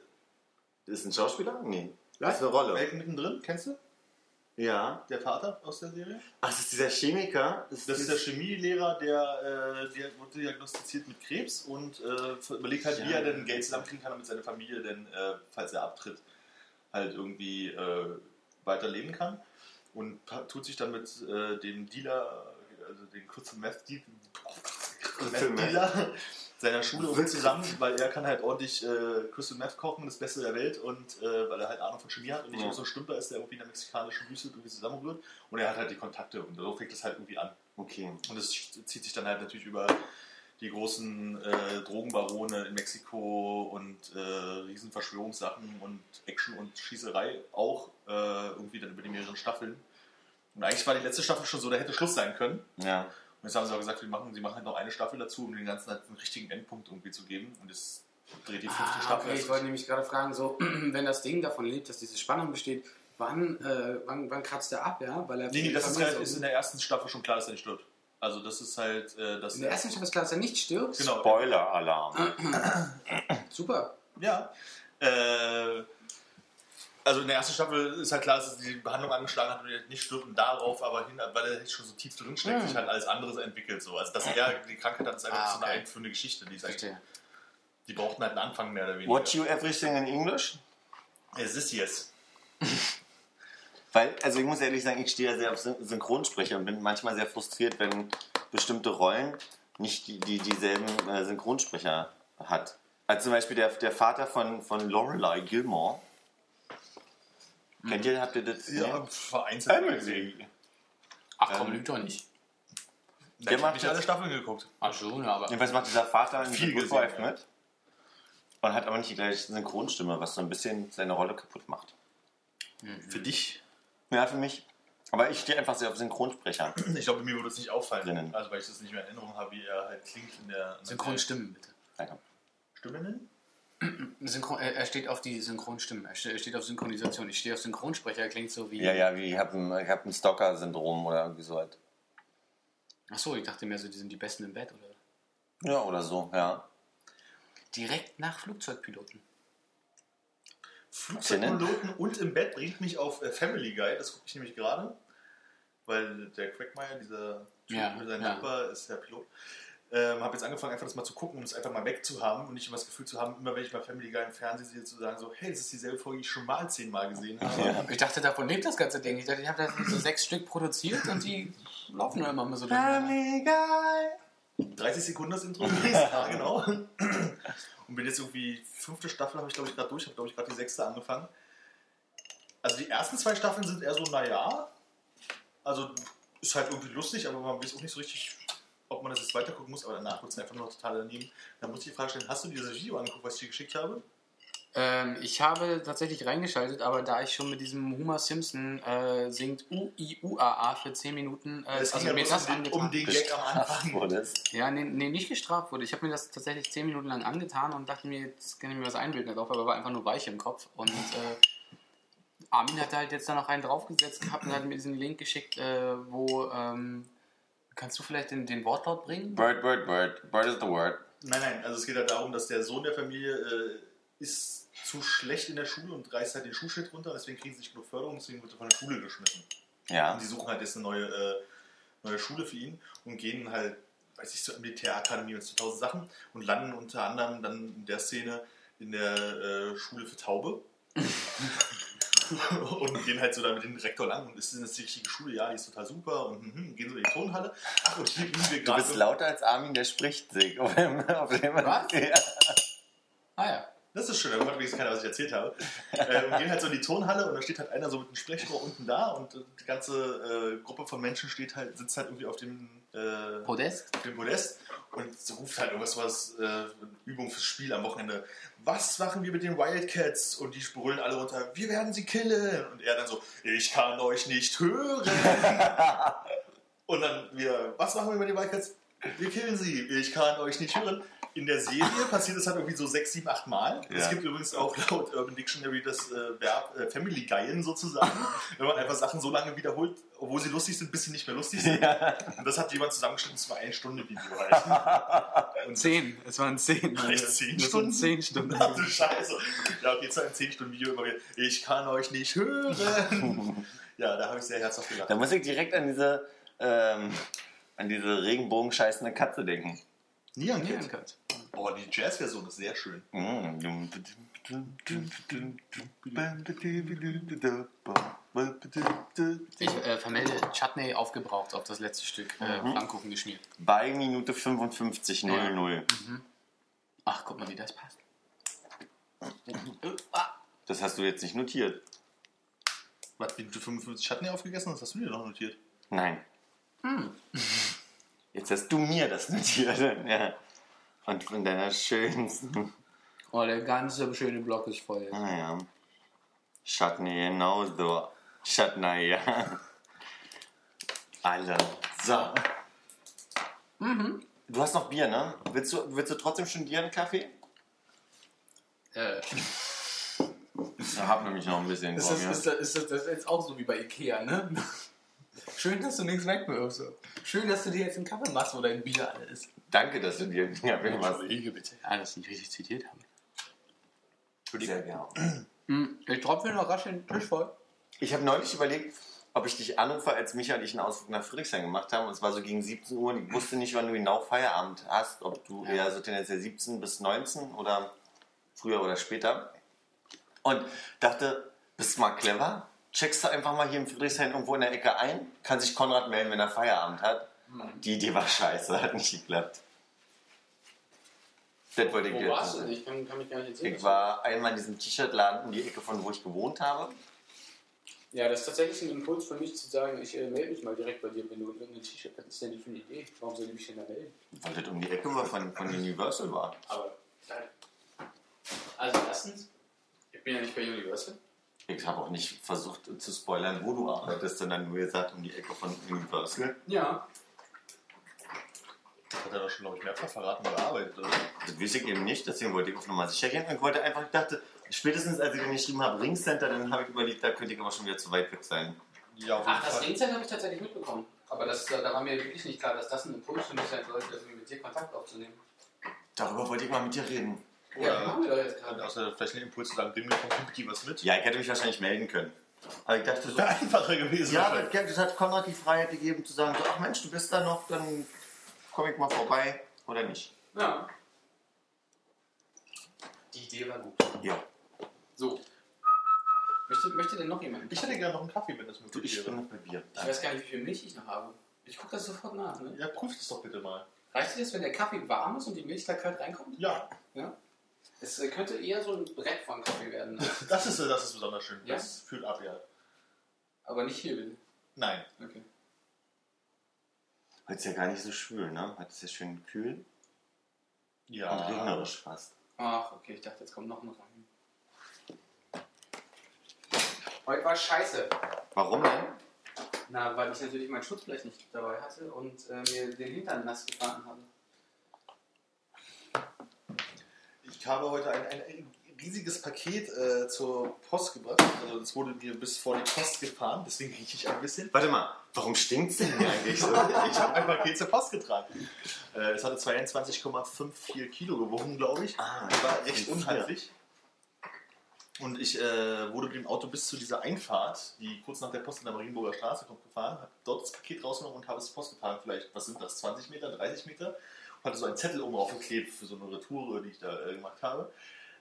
Ist ein Schauspieler? Nee. Was? Das ist eine Rolle. Malcolm Mittendrin, kennst du? Ja. Der Vater aus der Serie? Ach, das ist dieser Chemiker? Das ist der Chemielehrer, der, äh, der wurde diagnostiziert mit Krebs und äh, überlegt halt, wie Ja. er denn Geld zusammenkriegen kann, damit seine Familie denn, äh, falls er abtritt, halt irgendwie äh, weiterleben kann. Und tut sich dann mit äh, dem Dealer, also den kurzen Meth-Dealer seiner Schule irgendwie zusammen, weil er kann halt ordentlich äh, Crystal Meth kochen, das Beste der Welt und äh, weil er halt Ahnung von Chemie hat und nicht Ja. so ein Stümper ist, der irgendwie in der mexikanischen Wüste irgendwie zusammenrührt und er hat halt die Kontakte und so fängt das halt irgendwie an. Okay. Und es zieht sich dann halt natürlich über die großen äh, Drogenbarone in Mexiko und äh, riesen Verschwörungssachen und Action und Schießerei auch äh, irgendwie dann über die mehreren Staffeln. Und eigentlich war die letzte Staffel schon so, da hätte Schluss sein können. Ja. Und jetzt haben sie aber gesagt, wir machen, sie machen halt noch eine Staffel dazu, um den ganzen halt einen richtigen Endpunkt irgendwie zu geben. Und es dreht die fünfte Ah, Staffel. okay, ich wollte nämlich gerade fragen, so, wenn das Ding davon lebt, dass diese Spannung besteht, wann, äh, wann, wann kratzt er ab, ja? Weil er nee, nee, das ist, halt, ist in der ersten Staffel schon klar, dass er nicht stirbt. Also das ist halt, äh, das in der ersten Staffel ist klar, dass er nicht stirbt. genau. Spoiler-Alarm. Super. Ja. Äh, also in der ersten Staffel ist halt klar, dass die Behandlung angeschlagen hat und er nicht stirbt und darauf aber hin, weil er schon so tief drin steckt, Hm. sich halt alles andere entwickelt. So. Also dass er die Krankheit hat, ist einfach Ah, so eine okay. einführende Geschichte. Die, ist Verstehe. die brauchten halt einen Anfang mehr oder weniger. Watch you everything in English? Es ist jetzt. Weil, also ich muss ehrlich sagen, ich stehe ja sehr auf Syn- Synchronsprecher und bin manchmal sehr frustriert, wenn bestimmte Rollen nicht die, die, dieselben äh, Synchronsprecher hat. Also zum Beispiel der, der Vater von, von Lorelei Gilmore. Kennt ihr, habt ihr das Ja, gesehen? vereinzelt. Emily. Ach komm, Ähm, lügt doch nicht. Der ich habe nicht alle Staffeln geguckt. Ach schon, aber. Jedenfalls macht dieser Vater in Good gesehen, Wife ja. mit und hat aber nicht die gleiche Synchronstimme, was so ein bisschen seine Rolle kaputt macht. Für dich. Ja, für mich. Aber ich stehe einfach sehr auf Synchronsprecher. Ich glaube, mir würde es nicht auffallen. Drinnen. Also weil ich das nicht mehr in Erinnerung habe, wie er halt klingt in der in der Synchronstimmen, bitte. Danke. Stimmen? Synchron, er, steht auf die Synchronstimmen. Er steht, auf Synchronisation. Ich stehe auf Synchronsprecher. Er klingt so wie. Ja, ja, wie ich habe ein, hab ein Stalker-Syndrom oder irgendwie so halt. Ach so, ich dachte mir so, die sind die Besten im Bett oder. Ja, oder so, ja. Direkt nach Flugzeugpiloten. Flugzeugpiloten und im Bett bringt mich auf äh, Family Guy, das gucke ich nämlich gerade, weil der Quackmeier, dieser Typ Ja, mit seinem ja. Nachbar, ist der Pilot. Ähm, habe jetzt angefangen, einfach das mal zu gucken, um es einfach mal wegzuhaben und nicht immer das Gefühl zu haben, immer wenn ich bei Family Guy im Fernsehen sehe, zu sagen so, hey, das ist dieselbe Folge, die ich schon mal zehnmal gesehen habe. Ja. Ich dachte, davon lebt das ganze Ding. Ich dachte, ich habe da so sechs Stück produziert und die laufen nur immer mal so durch. Family Guy. 30 Sekunden das Intro ja, genau. Und bin jetzt irgendwie, fünfte Staffel habe ich glaube ich gerade durch, habe glaube ich gerade die sechste angefangen. Also die ersten zwei Staffeln sind eher so, naja, also ist halt irgendwie lustig, aber man weiß auch nicht so richtig, ob man das jetzt weitergucken muss, aber danach wird es einfach nur total daneben. Dann muss ich die Frage stellen, hast du dieses Video angeguckt, was ich dir geschickt habe? Ähm, ich habe tatsächlich reingeschaltet, aber da ich schon mit diesem Homer Simpson äh, singt U-I-U-A-A für 10 Minuten, äh, Es also mir ja das um den, um angetan. den Gag am Anfang. Wurde Ja, nee, nee, nicht gestraft wurde. Ich habe mir das tatsächlich 10 Minuten lang angetan und dachte mir, jetzt kann ich mir was einbilden darauf, aber war einfach nur weich im Kopf. Und äh, Armin hat halt jetzt da noch einen draufgesetzt gehabt und hat mir diesen Link geschickt, äh, wo, ähm, kannst du vielleicht den, den Wortlaut bringen? Bird, bird, bird. Bird is the word. Nein, nein, also es geht halt darum, dass der Sohn der Familie äh, ist zu schlecht in der Schule und reißt halt den Schulschnitt runter, deswegen kriegen sie nicht genug Förderung, deswegen wird er von der Schule geschmissen. Ja. Und die suchen halt jetzt eine neue, äh, neue Schule für ihn und gehen halt, weiß ich, zur Militärakademie und zu tausend Sachen und landen unter anderem dann in der Szene in der äh, Schule für Taube. und gehen halt so da mit dem Direktor lang und ist das die richtige Schule? Ja, die ist total super und mhm, gehen so in die Tonhalle. Ach, und hier üben wir Du gerade. bist lauter als Armin, der spricht, Sig. Auf dem, auf dem, Was? Ja. Ah ja. Das ist schön, da hat wenigstens keiner, was ich erzählt habe. äh, und gehen halt so in die Tonhalle und da steht halt einer so mit einem Sprechrohr unten da und die ganze äh, Gruppe von Menschen steht halt, sitzt halt irgendwie auf dem, äh, Podest? auf dem Podest und so ruft halt irgendwas was, äh, Übung fürs Spiel am Wochenende. Was machen wir mit den Wildcats? Und die brüllen alle runter, wir werden sie killen. Und er dann so, ich kann euch nicht hören. und dann wieder, was machen wir mit den Wildcats? Wir killen sie, ich kann euch nicht hören. In der Serie passiert es halt irgendwie so sechs, sieben, acht Mal. Ja. Es gibt übrigens auch laut Urban Dictionary das äh, Verb äh, Family Guying sozusagen. wenn man einfach Sachen so lange wiederholt, obwohl sie lustig sind, bis sie nicht mehr lustig sind. Und das hat jemand zusammengeschnitten, das war ein Stunde Video halt. Und Zehn. Es waren zehn. Echt zehn Das Stunden? zehn Stunden. Ach du Scheiße. Ja, okay, jetzt ein 10 Stunden Video immer wieder. Ich kann euch nicht hören. Ja, da habe ich sehr herzhaft gelacht. Da muss ich direkt an diese, ähm, an diese regenbogenscheißende Katze denken. Neon Neon Kid. Cut. Oh, die Jazzversion ist sehr schön. Ich äh, vermelde Chutney aufgebraucht auf das letzte Stück äh, Pfannkuchen geschmiert. Bei Minute 55.00. Ach, guck mal, wie das passt. Das hast du jetzt nicht notiert. Was, wie du 55 Schatten aufgegessen hast, hast du dir noch notiert? Nein. Jetzt hast du mir das notiert. Ja. Und von deiner schönsten. Oh, der ganze schöne Block ist voll. Naja. Chutney genauso. Chutney, ja. Alle. So. Du hast noch Bier, ne? Willst du, willst du trotzdem studieren, Kaffee? Äh, Ich hab nämlich noch ein bisschen ist, vor das, mir. ist, das, ist das das ist jetzt auch so wie bei Ikea, ne? Schön, dass du nichts wegwirfst. so. Schön, dass du dir jetzt einen Kaffee machst, wo dein Bier alle ist. Danke, dass du dir ja, was. bitte. Ah, das nicht richtig zitiert haben. Sehr gerne. Hm, ich tropfe noch rasch den Tisch voll. Ich habe neulich überlegt, ob ich dich anrufe, als Micha und ich einen Ausflug nach Friedrichshain gemacht haben. Und es war so gegen 17 Uhr. Und ich wusste nicht, wann du genau Feierabend hast. Ob du eher so tendenziell 17 bis 19 oder früher oder später. Und dachte, bist mal clever. Checkst du einfach mal hier in Friedrichshain irgendwo in der Ecke ein. Kann sich Konrad melden, wenn er Feierabend hat. Die Idee war scheiße, hat nicht geklappt. Das wollte ich Wo warst du denn? Ich kann, kann mich gar nicht erzählen. Ich war einmal in diesem T-Shirt-Laden um die Ecke von wo ich gewohnt habe. Ja, das ist tatsächlich ein Impuls für mich zu sagen, ich äh, melde mich mal direkt bei dir, wenn du irgendein T-Shirt hast. Was ist denn für eine Idee? Warum soll ich mich denn da melden? Weil das um die Ecke war von, von Universal war. Aber, also erstens, ich bin ja nicht bei Universal. Ich habe auch nicht versucht zu spoilern, wo du arbeitest, sondern nur gesagt um die Ecke von Universal. Ja. Das hat er doch schon, glaube ich, mehrfach verraten, wo er arbeitet, oder? Das wusste ich eben nicht, deswegen wollte ich auf Nummer sicher gehen. Und ich wollte einfach, ich dachte, spätestens als ich dann geschrieben habe Ringcenter, dann habe ich überlegt, da könnte ich aber schon wieder zu weit weg sein. Ja, auf jeden Ach, das Fall. Ringzeit habe ich tatsächlich mitbekommen. Aber das, äh, da war mir wirklich nicht klar, dass das ein Impuls für mich sein sollte, irgendwie mit dir Kontakt aufzunehmen. Darüber wollte ich mal mit dir reden. Ja, die machen wir doch jetzt gerade. außer vielleicht einen Impuls zu sagen, bring mir vom Pimpki was mit. Ja, ich hätte mich wahrscheinlich melden können. Aber ich dachte so, Wäre einfacher gewesen. ja, das, das hat Konrad die Freiheit gegeben zu sagen, so, ach Mensch, du bist da noch, dann komme ich mal vorbei oder nicht. Ja. Die Idee war gut. Ja. So. Möchte, möchte denn noch jemand? ich hätte gerne noch einen Kaffee, wenn das möglich ich bin noch bei Bier. Ich weiß gar nicht, wie viel Milch ich noch habe. Ich gucke das sofort nach. Ne? Ja, prüf das doch bitte mal. Reicht dir das, wenn der Kaffee warm ist und die Milch da kalt reinkommt? Ja, Ja. Es äh, könnte eher so ein Brett von Kaffee werden. ne? das ist, das ist besonders schön. Ja? Das fühlt ab, ja. Aber nicht hier, bitte. Nein. Okay. Heute ist ja gar nicht so schwül, ne? Heute ist ja schön kühl und Ja. regnerisch fast. Ach, okay, ich dachte, jetzt kommt noch ein rein. Heute war scheiße. Warum denn? Na, weil ich natürlich mein Schutzblech nicht dabei hatte und äh, mir den Hintern nass gefahren habe. Ich habe heute ein, ein riesiges Paket äh, zur Post gebracht. Also das wurde mir bis vor die Post gefahren, deswegen rieche ich ein bisschen. Warte mal, warum stinkt's denn hier eigentlich so? Ich habe ein Paket zur Post getragen. Äh, Es hatte 22,54 Kilo gewogen, glaube ich. Ah, Das war echt unhandlich. Und ich äh, wurde mit dem Auto bis zu dieser Einfahrt, die kurz nach der Post in der Marienburger Straße kommt, gefahren, habe dort das Paket rausgenommen und habe es zur Post gefahren. Vielleicht, was sind das, 20 Meter, 30 Meter? Hatte so einen Zettel oben aufgeklebt für so eine Retour, die ich da äh, gemacht habe.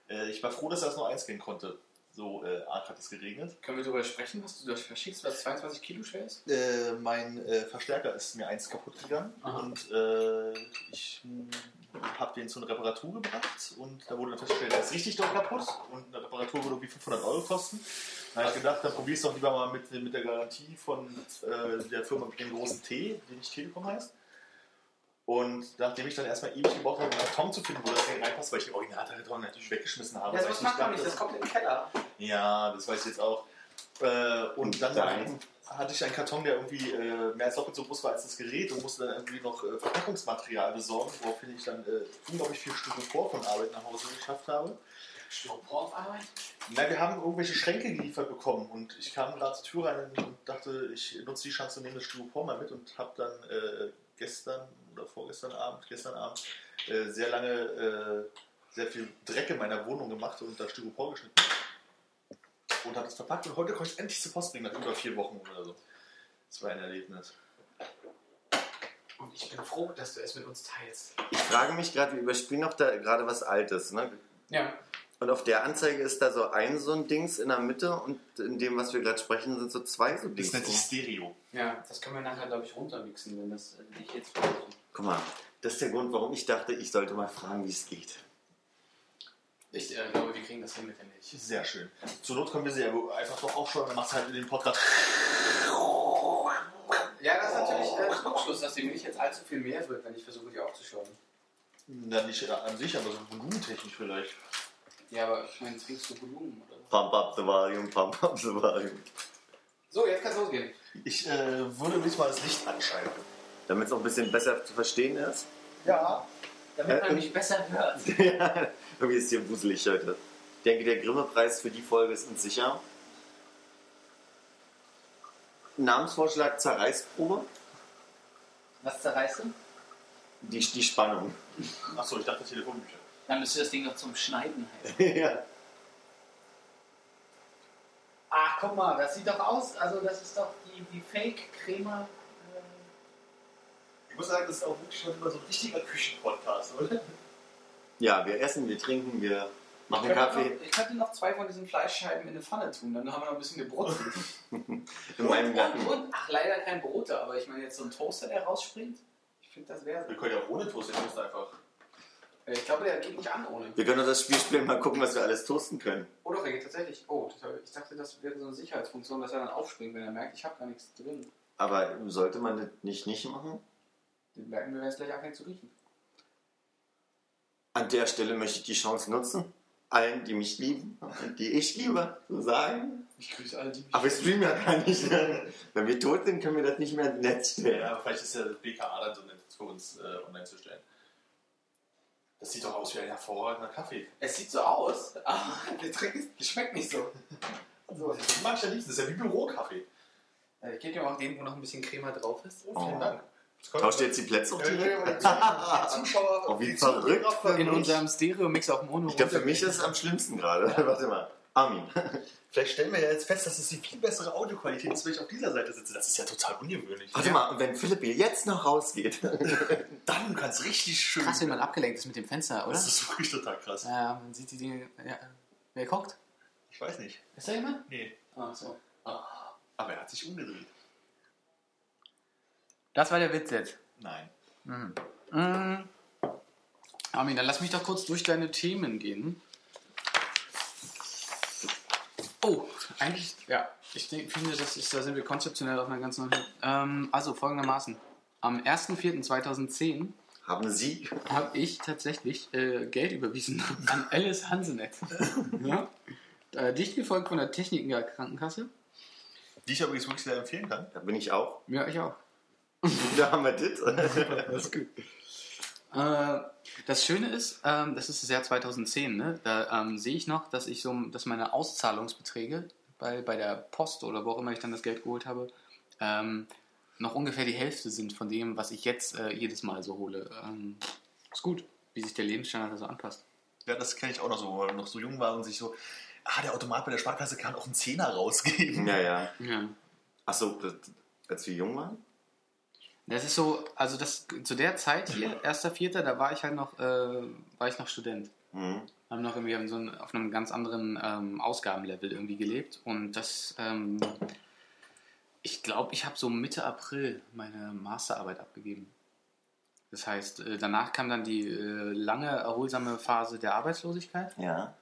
Äh, ich war froh, dass er das noch einscannen konnte. So äh, arg hat es geregnet. Können wir darüber sprechen, was du da verschickst, was 22 Kilo schwer ist? Äh, mein äh, Verstärker ist mir eins kaputt gegangen Aha. und äh, ich habe den zu einer Reparatur gebracht und da wurde dann festgestellt, der ist richtig doll kaputt und eine Reparatur würde irgendwie 500 Euro kosten. Da habe ich gedacht, dann probier's doch lieber mal mit, mit der Garantie von äh, der Firma mit dem großen T, die nicht Telekom heißt. Und nachdem ich dann erstmal ewig gebraucht habe, einen Karton zu finden, wo das Ding reinpasst, weil ich den Originalkarton natürlich weggeschmissen habe. Ja, ich macht man nicht, das kommt in den Keller. Ja, das weiß ich jetzt auch. Äh, und dann Dein? hatte ich einen Karton, der irgendwie äh, mehr als doppelt so groß war als das Gerät und musste dann irgendwie noch äh, Verpackungsmaterial besorgen, woraufhin ich dann äh, unglaublich viel Styropor von Arbeit nach Hause geschafft habe. Styropor auf Arbeit? Nein, wir haben irgendwelche Schränke geliefert bekommen und ich kam gerade zur Tür rein und dachte, ich nutze die Chance und nehme das Styropor mal mit und habe dann äh, gestern oder vorgestern Abend, gestern Abend äh, sehr lange äh, sehr viel Dreck in meiner Wohnung gemacht und das Styropor geschnitten und habe es verpackt und heute konnte ich es endlich zur Post bringen nach über vier Wochen oder so. Das war ein Erlebnis. Und ich bin froh, dass du es mit uns teilst. Ich frage mich gerade, wir überspielen doch da gerade was Altes. Ne? Ja. Und auf der Anzeige ist da so ein so ein Dings in der Mitte und in dem, was wir gerade sprechen, sind so zwei so Das Dings. nennt sich Stereo. Ja, das können wir nachher, glaube ich, runtermixen, wenn das äh, dich jetzt versuchen. Guck mal, das ist der Grund, warum ich dachte, ich sollte mal fragen, wie es geht. Ich äh, glaube, wir kriegen das hin mit der Milch. Sehr schön. Zur Not können wir sie ja einfach doch aufschauen, dann macht es halt in den Podcast. Ja, das ist natürlich äh, Trugschluss, dass die Milch jetzt allzu viel mehr wird, wenn ich versuche, die aufzuschauen. Na, nicht an sich, aber so volumentechnisch vielleicht. Ja, aber ich meine, trinkst du Volumen, oder? Pump up the volume, pump up the volume. So, jetzt kann's losgehen. Ich äh, würde mich mal das Licht anschalten. Damit es auch ein bisschen besser zu verstehen ist. Ja. Damit Äh, man mich besser hört. ja, irgendwie ist hier wuselig heute. Ich denke, der Grimme-Preis für die Folge ist uns sicher. Namensvorschlag Zerreißprobe. Was zerreißt du? Die, die Spannung. Achso, ich dachte Telefonbücher. Dann müsste das Ding noch zum Schneiden heißen. ja. Ach, guck mal, das sieht doch aus. Also, das ist doch die, die Fake-Crema. äh, Ich muss sagen, das ist auch wirklich schon immer so ein richtiger Küchenpodcast, oder? ja, wir essen, wir trinken, wir machen Ich Kaffee. noch- Ich könnte noch zwei von diesen Fleischscheiben in eine Pfanne tun, dann haben wir noch ein bisschen gebrutzelt. In meinem Garten. und, und, ach, leider kein Brote, aber ich meine jetzt so ein Toaster, der rausspringt. Ich finde, das wäre Wir können ja auch ohne Toast, den Toast einfach. Ich glaube, der geht nicht an ohne. Wir können doch das Spiel spielen, mal gucken, was wir alles toasten können. Oder er geht tatsächlich. Oh, ich dachte, das wäre so eine Sicherheitsfunktion, dass er dann aufspringt, wenn er merkt, ich habe gar nichts drin. Aber sollte man das nicht nicht machen? Den merken wir, wenn es gleich anfängt zu riechen. An der Stelle möchte ich die Chance nutzen, allen, die mich lieben und die ich liebe, zu sagen. Ich grüße alle, die Aber wir streamen ja gar nicht. Wenn wir tot sind, können wir das nicht mehr ins Netz stellen. Ja, aber vielleicht ist ja das BKA dann so nett für uns äh, online zu stellen. Das sieht doch aus wie ein hervorragender Kaffee. Es sieht so aus, aber der Trick ist, schmeckt nicht so. so. Das mag ich ja liebsten. Das ist ja wie Bürokaffee. Ich gebe dir mal auch den, wo noch ein bisschen Crema drauf ist. Oh, vielen Oh. Dank. Tauscht ihr jetzt die Plätze ja, die Zuschauer, Oh, wie verrückt. In unserem Stereo-Mix auf Mono. Ich glaube, für mich ist es am schlimmsten gerade. Warte mal. Armin. Vielleicht stellen wir ja jetzt fest, dass es die viel bessere Audioqualität ist, wenn ich auf dieser Seite sitze. Das ist ja total ungewöhnlich. Warte mal, und wenn Philipp hier jetzt noch rausgeht. Dann kann es richtig schön. Krass, wenn man abgelenkt ist mit dem Fenster, oder? Das ist wirklich total krass. Ja, man sieht die Dinge. Ja. Wer guckt? Ich weiß nicht. Ist da jemand? Nee. Ach so. Aber er hat sich umgedreht. Das war der Witz jetzt. Nein. Mhm. Mhm. Armin, dann lass mich doch kurz durch deine Themen gehen. Oh, eigentlich, ja, ich finde, das ist, da sind wir konzeptionell auf einer ganz neuen. Ähm, also folgendermaßen. Am 1.4.2010 Haben Sie? habe ich tatsächlich äh, Geld überwiesen an Alice Hansenet. ja? äh, dicht gefolgt von der Techniker Krankenkasse. Die ich übrigens wirklich sehr empfehlen kann. Da bin ich auch. Ja, ich auch. Da haben wir das. Das ist gut. Äh, das Schöne ist, ähm, das ist das Jahr 2010, ne? da ähm, sehe ich noch, dass ich so, dass meine Auszahlungsbeträge bei, bei der Post oder wo auch immer ich dann das Geld geholt habe, ähm, noch ungefähr die Hälfte sind von dem, was ich jetzt äh, jedes Mal so hole. Ähm, ist gut, wie sich der Lebensstandard so anpasst. Ja, das kenne ich auch noch so, wo man noch so jung war und sich so, ah, der Automat bei der Sparkasse kann auch einen Zehner rausgeben. Ja, ja. Ja. Achso, als wir jung waren? Das ist so, also das zu der Zeit hier, 1.4., da war ich halt noch, äh, war ich noch Student. Mhm. haben noch irgendwie so ein, auf einem ganz anderen ähm, Ausgabenlevel irgendwie gelebt. Und das, ähm, ich glaube, ich habe so Mitte April meine Masterarbeit abgegeben. Das heißt, äh, danach kam dann die äh, lange, erholsame Phase der Arbeitslosigkeit. Ja.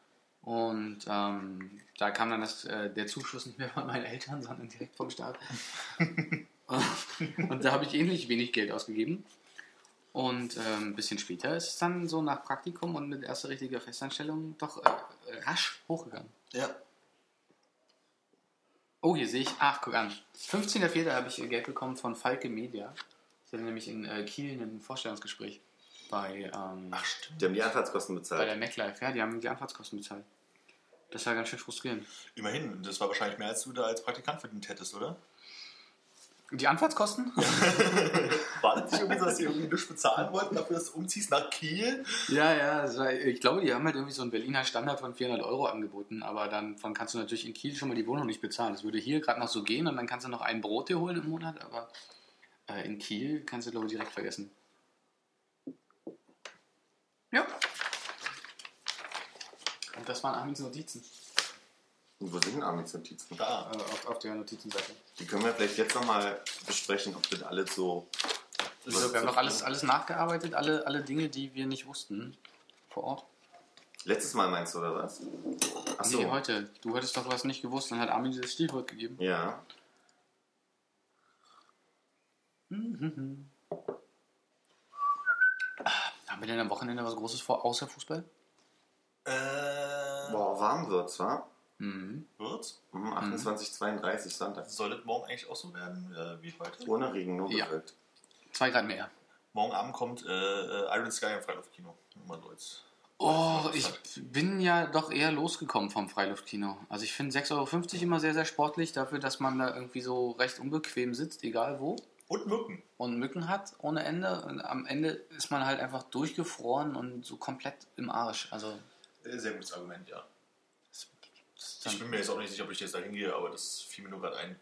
Und ähm, da kam dann das, äh, der Zuschuss nicht mehr von meinen Eltern, sondern direkt vom Staat. und da habe ich ähnlich wenig Geld ausgegeben. Und ähm, ein bisschen später ist es dann so nach Praktikum und mit erster richtiger Festanstellung doch äh, rasch hochgegangen. Ja. Oh, hier sehe ich. Ach, guck an. 15.04. habe ich Geld bekommen von Falke Media. Ich hatte nämlich in äh, Kiel ein Vorstellungsgespräch bei, ähm, Ach, stimmt. Die haben die Anfahrtskosten bei bezahlt. der MacLife. Ja, die haben die Anfahrtskosten bezahlt. Das war ganz schön frustrierend. Immerhin, das war wahrscheinlich mehr, als du da als Praktikant verdient hättest, oder? Die Anfahrtskosten? War das nicht irgendwie so, dass sie irgendwie nicht bezahlen wollten, dafür, dass du umziehst nach Kiel? ja, ja. war, ich glaube, die haben halt irgendwie so einen Berliner Standard von 400 Euro angeboten. Aber dann von kannst du natürlich in Kiel schon mal die Wohnung nicht bezahlen. Das würde hier gerade noch so gehen und dann kannst du noch ein Brot dir holen im Monat. Aber äh, in Kiel kannst du, glaube ich, direkt vergessen. Ja. Und das waren Armin's Notizen Und wo sind denn Armin's Notizen? Da. äh, auf, auf der Notizenseite. Die können wir vielleicht jetzt nochmal besprechen, ob das alles so. Also, wir haben doch alles, alles nachgearbeitet, alle, alle Dinge, die wir nicht wussten vor Ort. Letztes Mal meinst du, oder was? Achso. Nee, heute. Du hattest doch was nicht gewusst, dann hat Armin dieses Stichwort gegeben. Ja. Haben wir denn am Wochenende was Großes vor, außer Fußball? Äh, Boah, warm wird's, wa? Mhm. wird's? Mhm, 28, 32 Sonntag. Soll es morgen eigentlich auch so werden äh, wie heute? Ohne Regen, nur Ja. bewölkt. Zwei Grad mehr. Morgen Abend kommt äh, äh, Iron Sky im Freiluftkino. Mal so jetzt. Oh, ich bin ja doch eher losgekommen vom Freiluftkino. Also ich finde 6,50 Euro immer sehr, sehr sportlich dafür, dass man da irgendwie so recht unbequem sitzt, egal wo. Und Mücken. Und Mücken hat ohne Ende. Und am Ende ist man halt einfach durchgefroren und so komplett im Arsch. Also Äh, Sehr gutes Argument, ja. Dann Ich bin mir jetzt auch nicht sicher, ob ich jetzt da hingehe, aber das fiel mir nur gerade ein.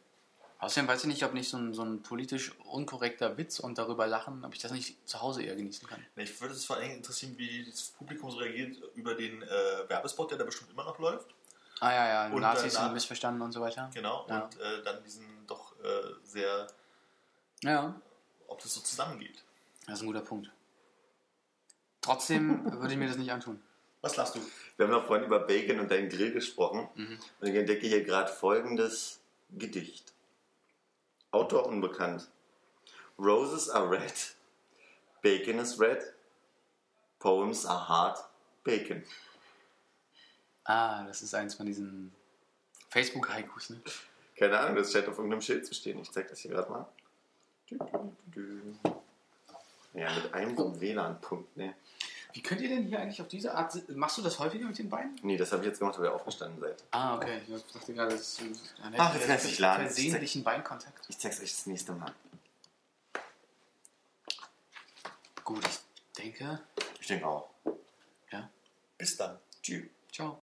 Außerdem weiß ich nicht, ob nicht so ein, so ein politisch unkorrekter Witz und darüber lachen, ob ich das nicht zu Hause eher genießen kann. Ich würde es vor allem interessieren, wie das Publikum so reagiert über den äh, Werbespot, der da bestimmt immer noch läuft. Ah ja, ja, Und Nazis danach- sind missverstanden und so weiter. Genau. Ja. Und äh, dann diesen doch äh, sehr, Ja, ob das so zusammengeht. das ist ein guter Punkt. Trotzdem würde ich mir das nicht antun. Was lachst du? Wir haben noch vorhin über Bacon und deinen Grill gesprochen. Mhm. Und ich entdecke hier gerade folgendes Gedicht. Autor unbekannt. Roses are red. Bacon is red. Poems are hard. Bacon. Ah, das ist eins von diesen Facebook-Haikus, ne? Keine Ahnung, das scheint auf irgendeinem Schild zu stehen. Ich zeig das hier gerade mal. Ja, mit einem einem WLAN-Punkt, ne? Wie könnt ihr denn hier eigentlich auf diese Art... Machst du das häufiger mit den Beinen? Nee, das habe ich jetzt gemacht, weil ihr aufgestanden seid. Ah, okay. Ich dachte gerade, das ist ein Ach, jetzt lässt sich laden. versehentlichen Beinkontakt. Ich zeig's euch das nächste Mal. Gut, ich denke... Ich denke auch. Ja, Bis dann. Tschüss. ciao.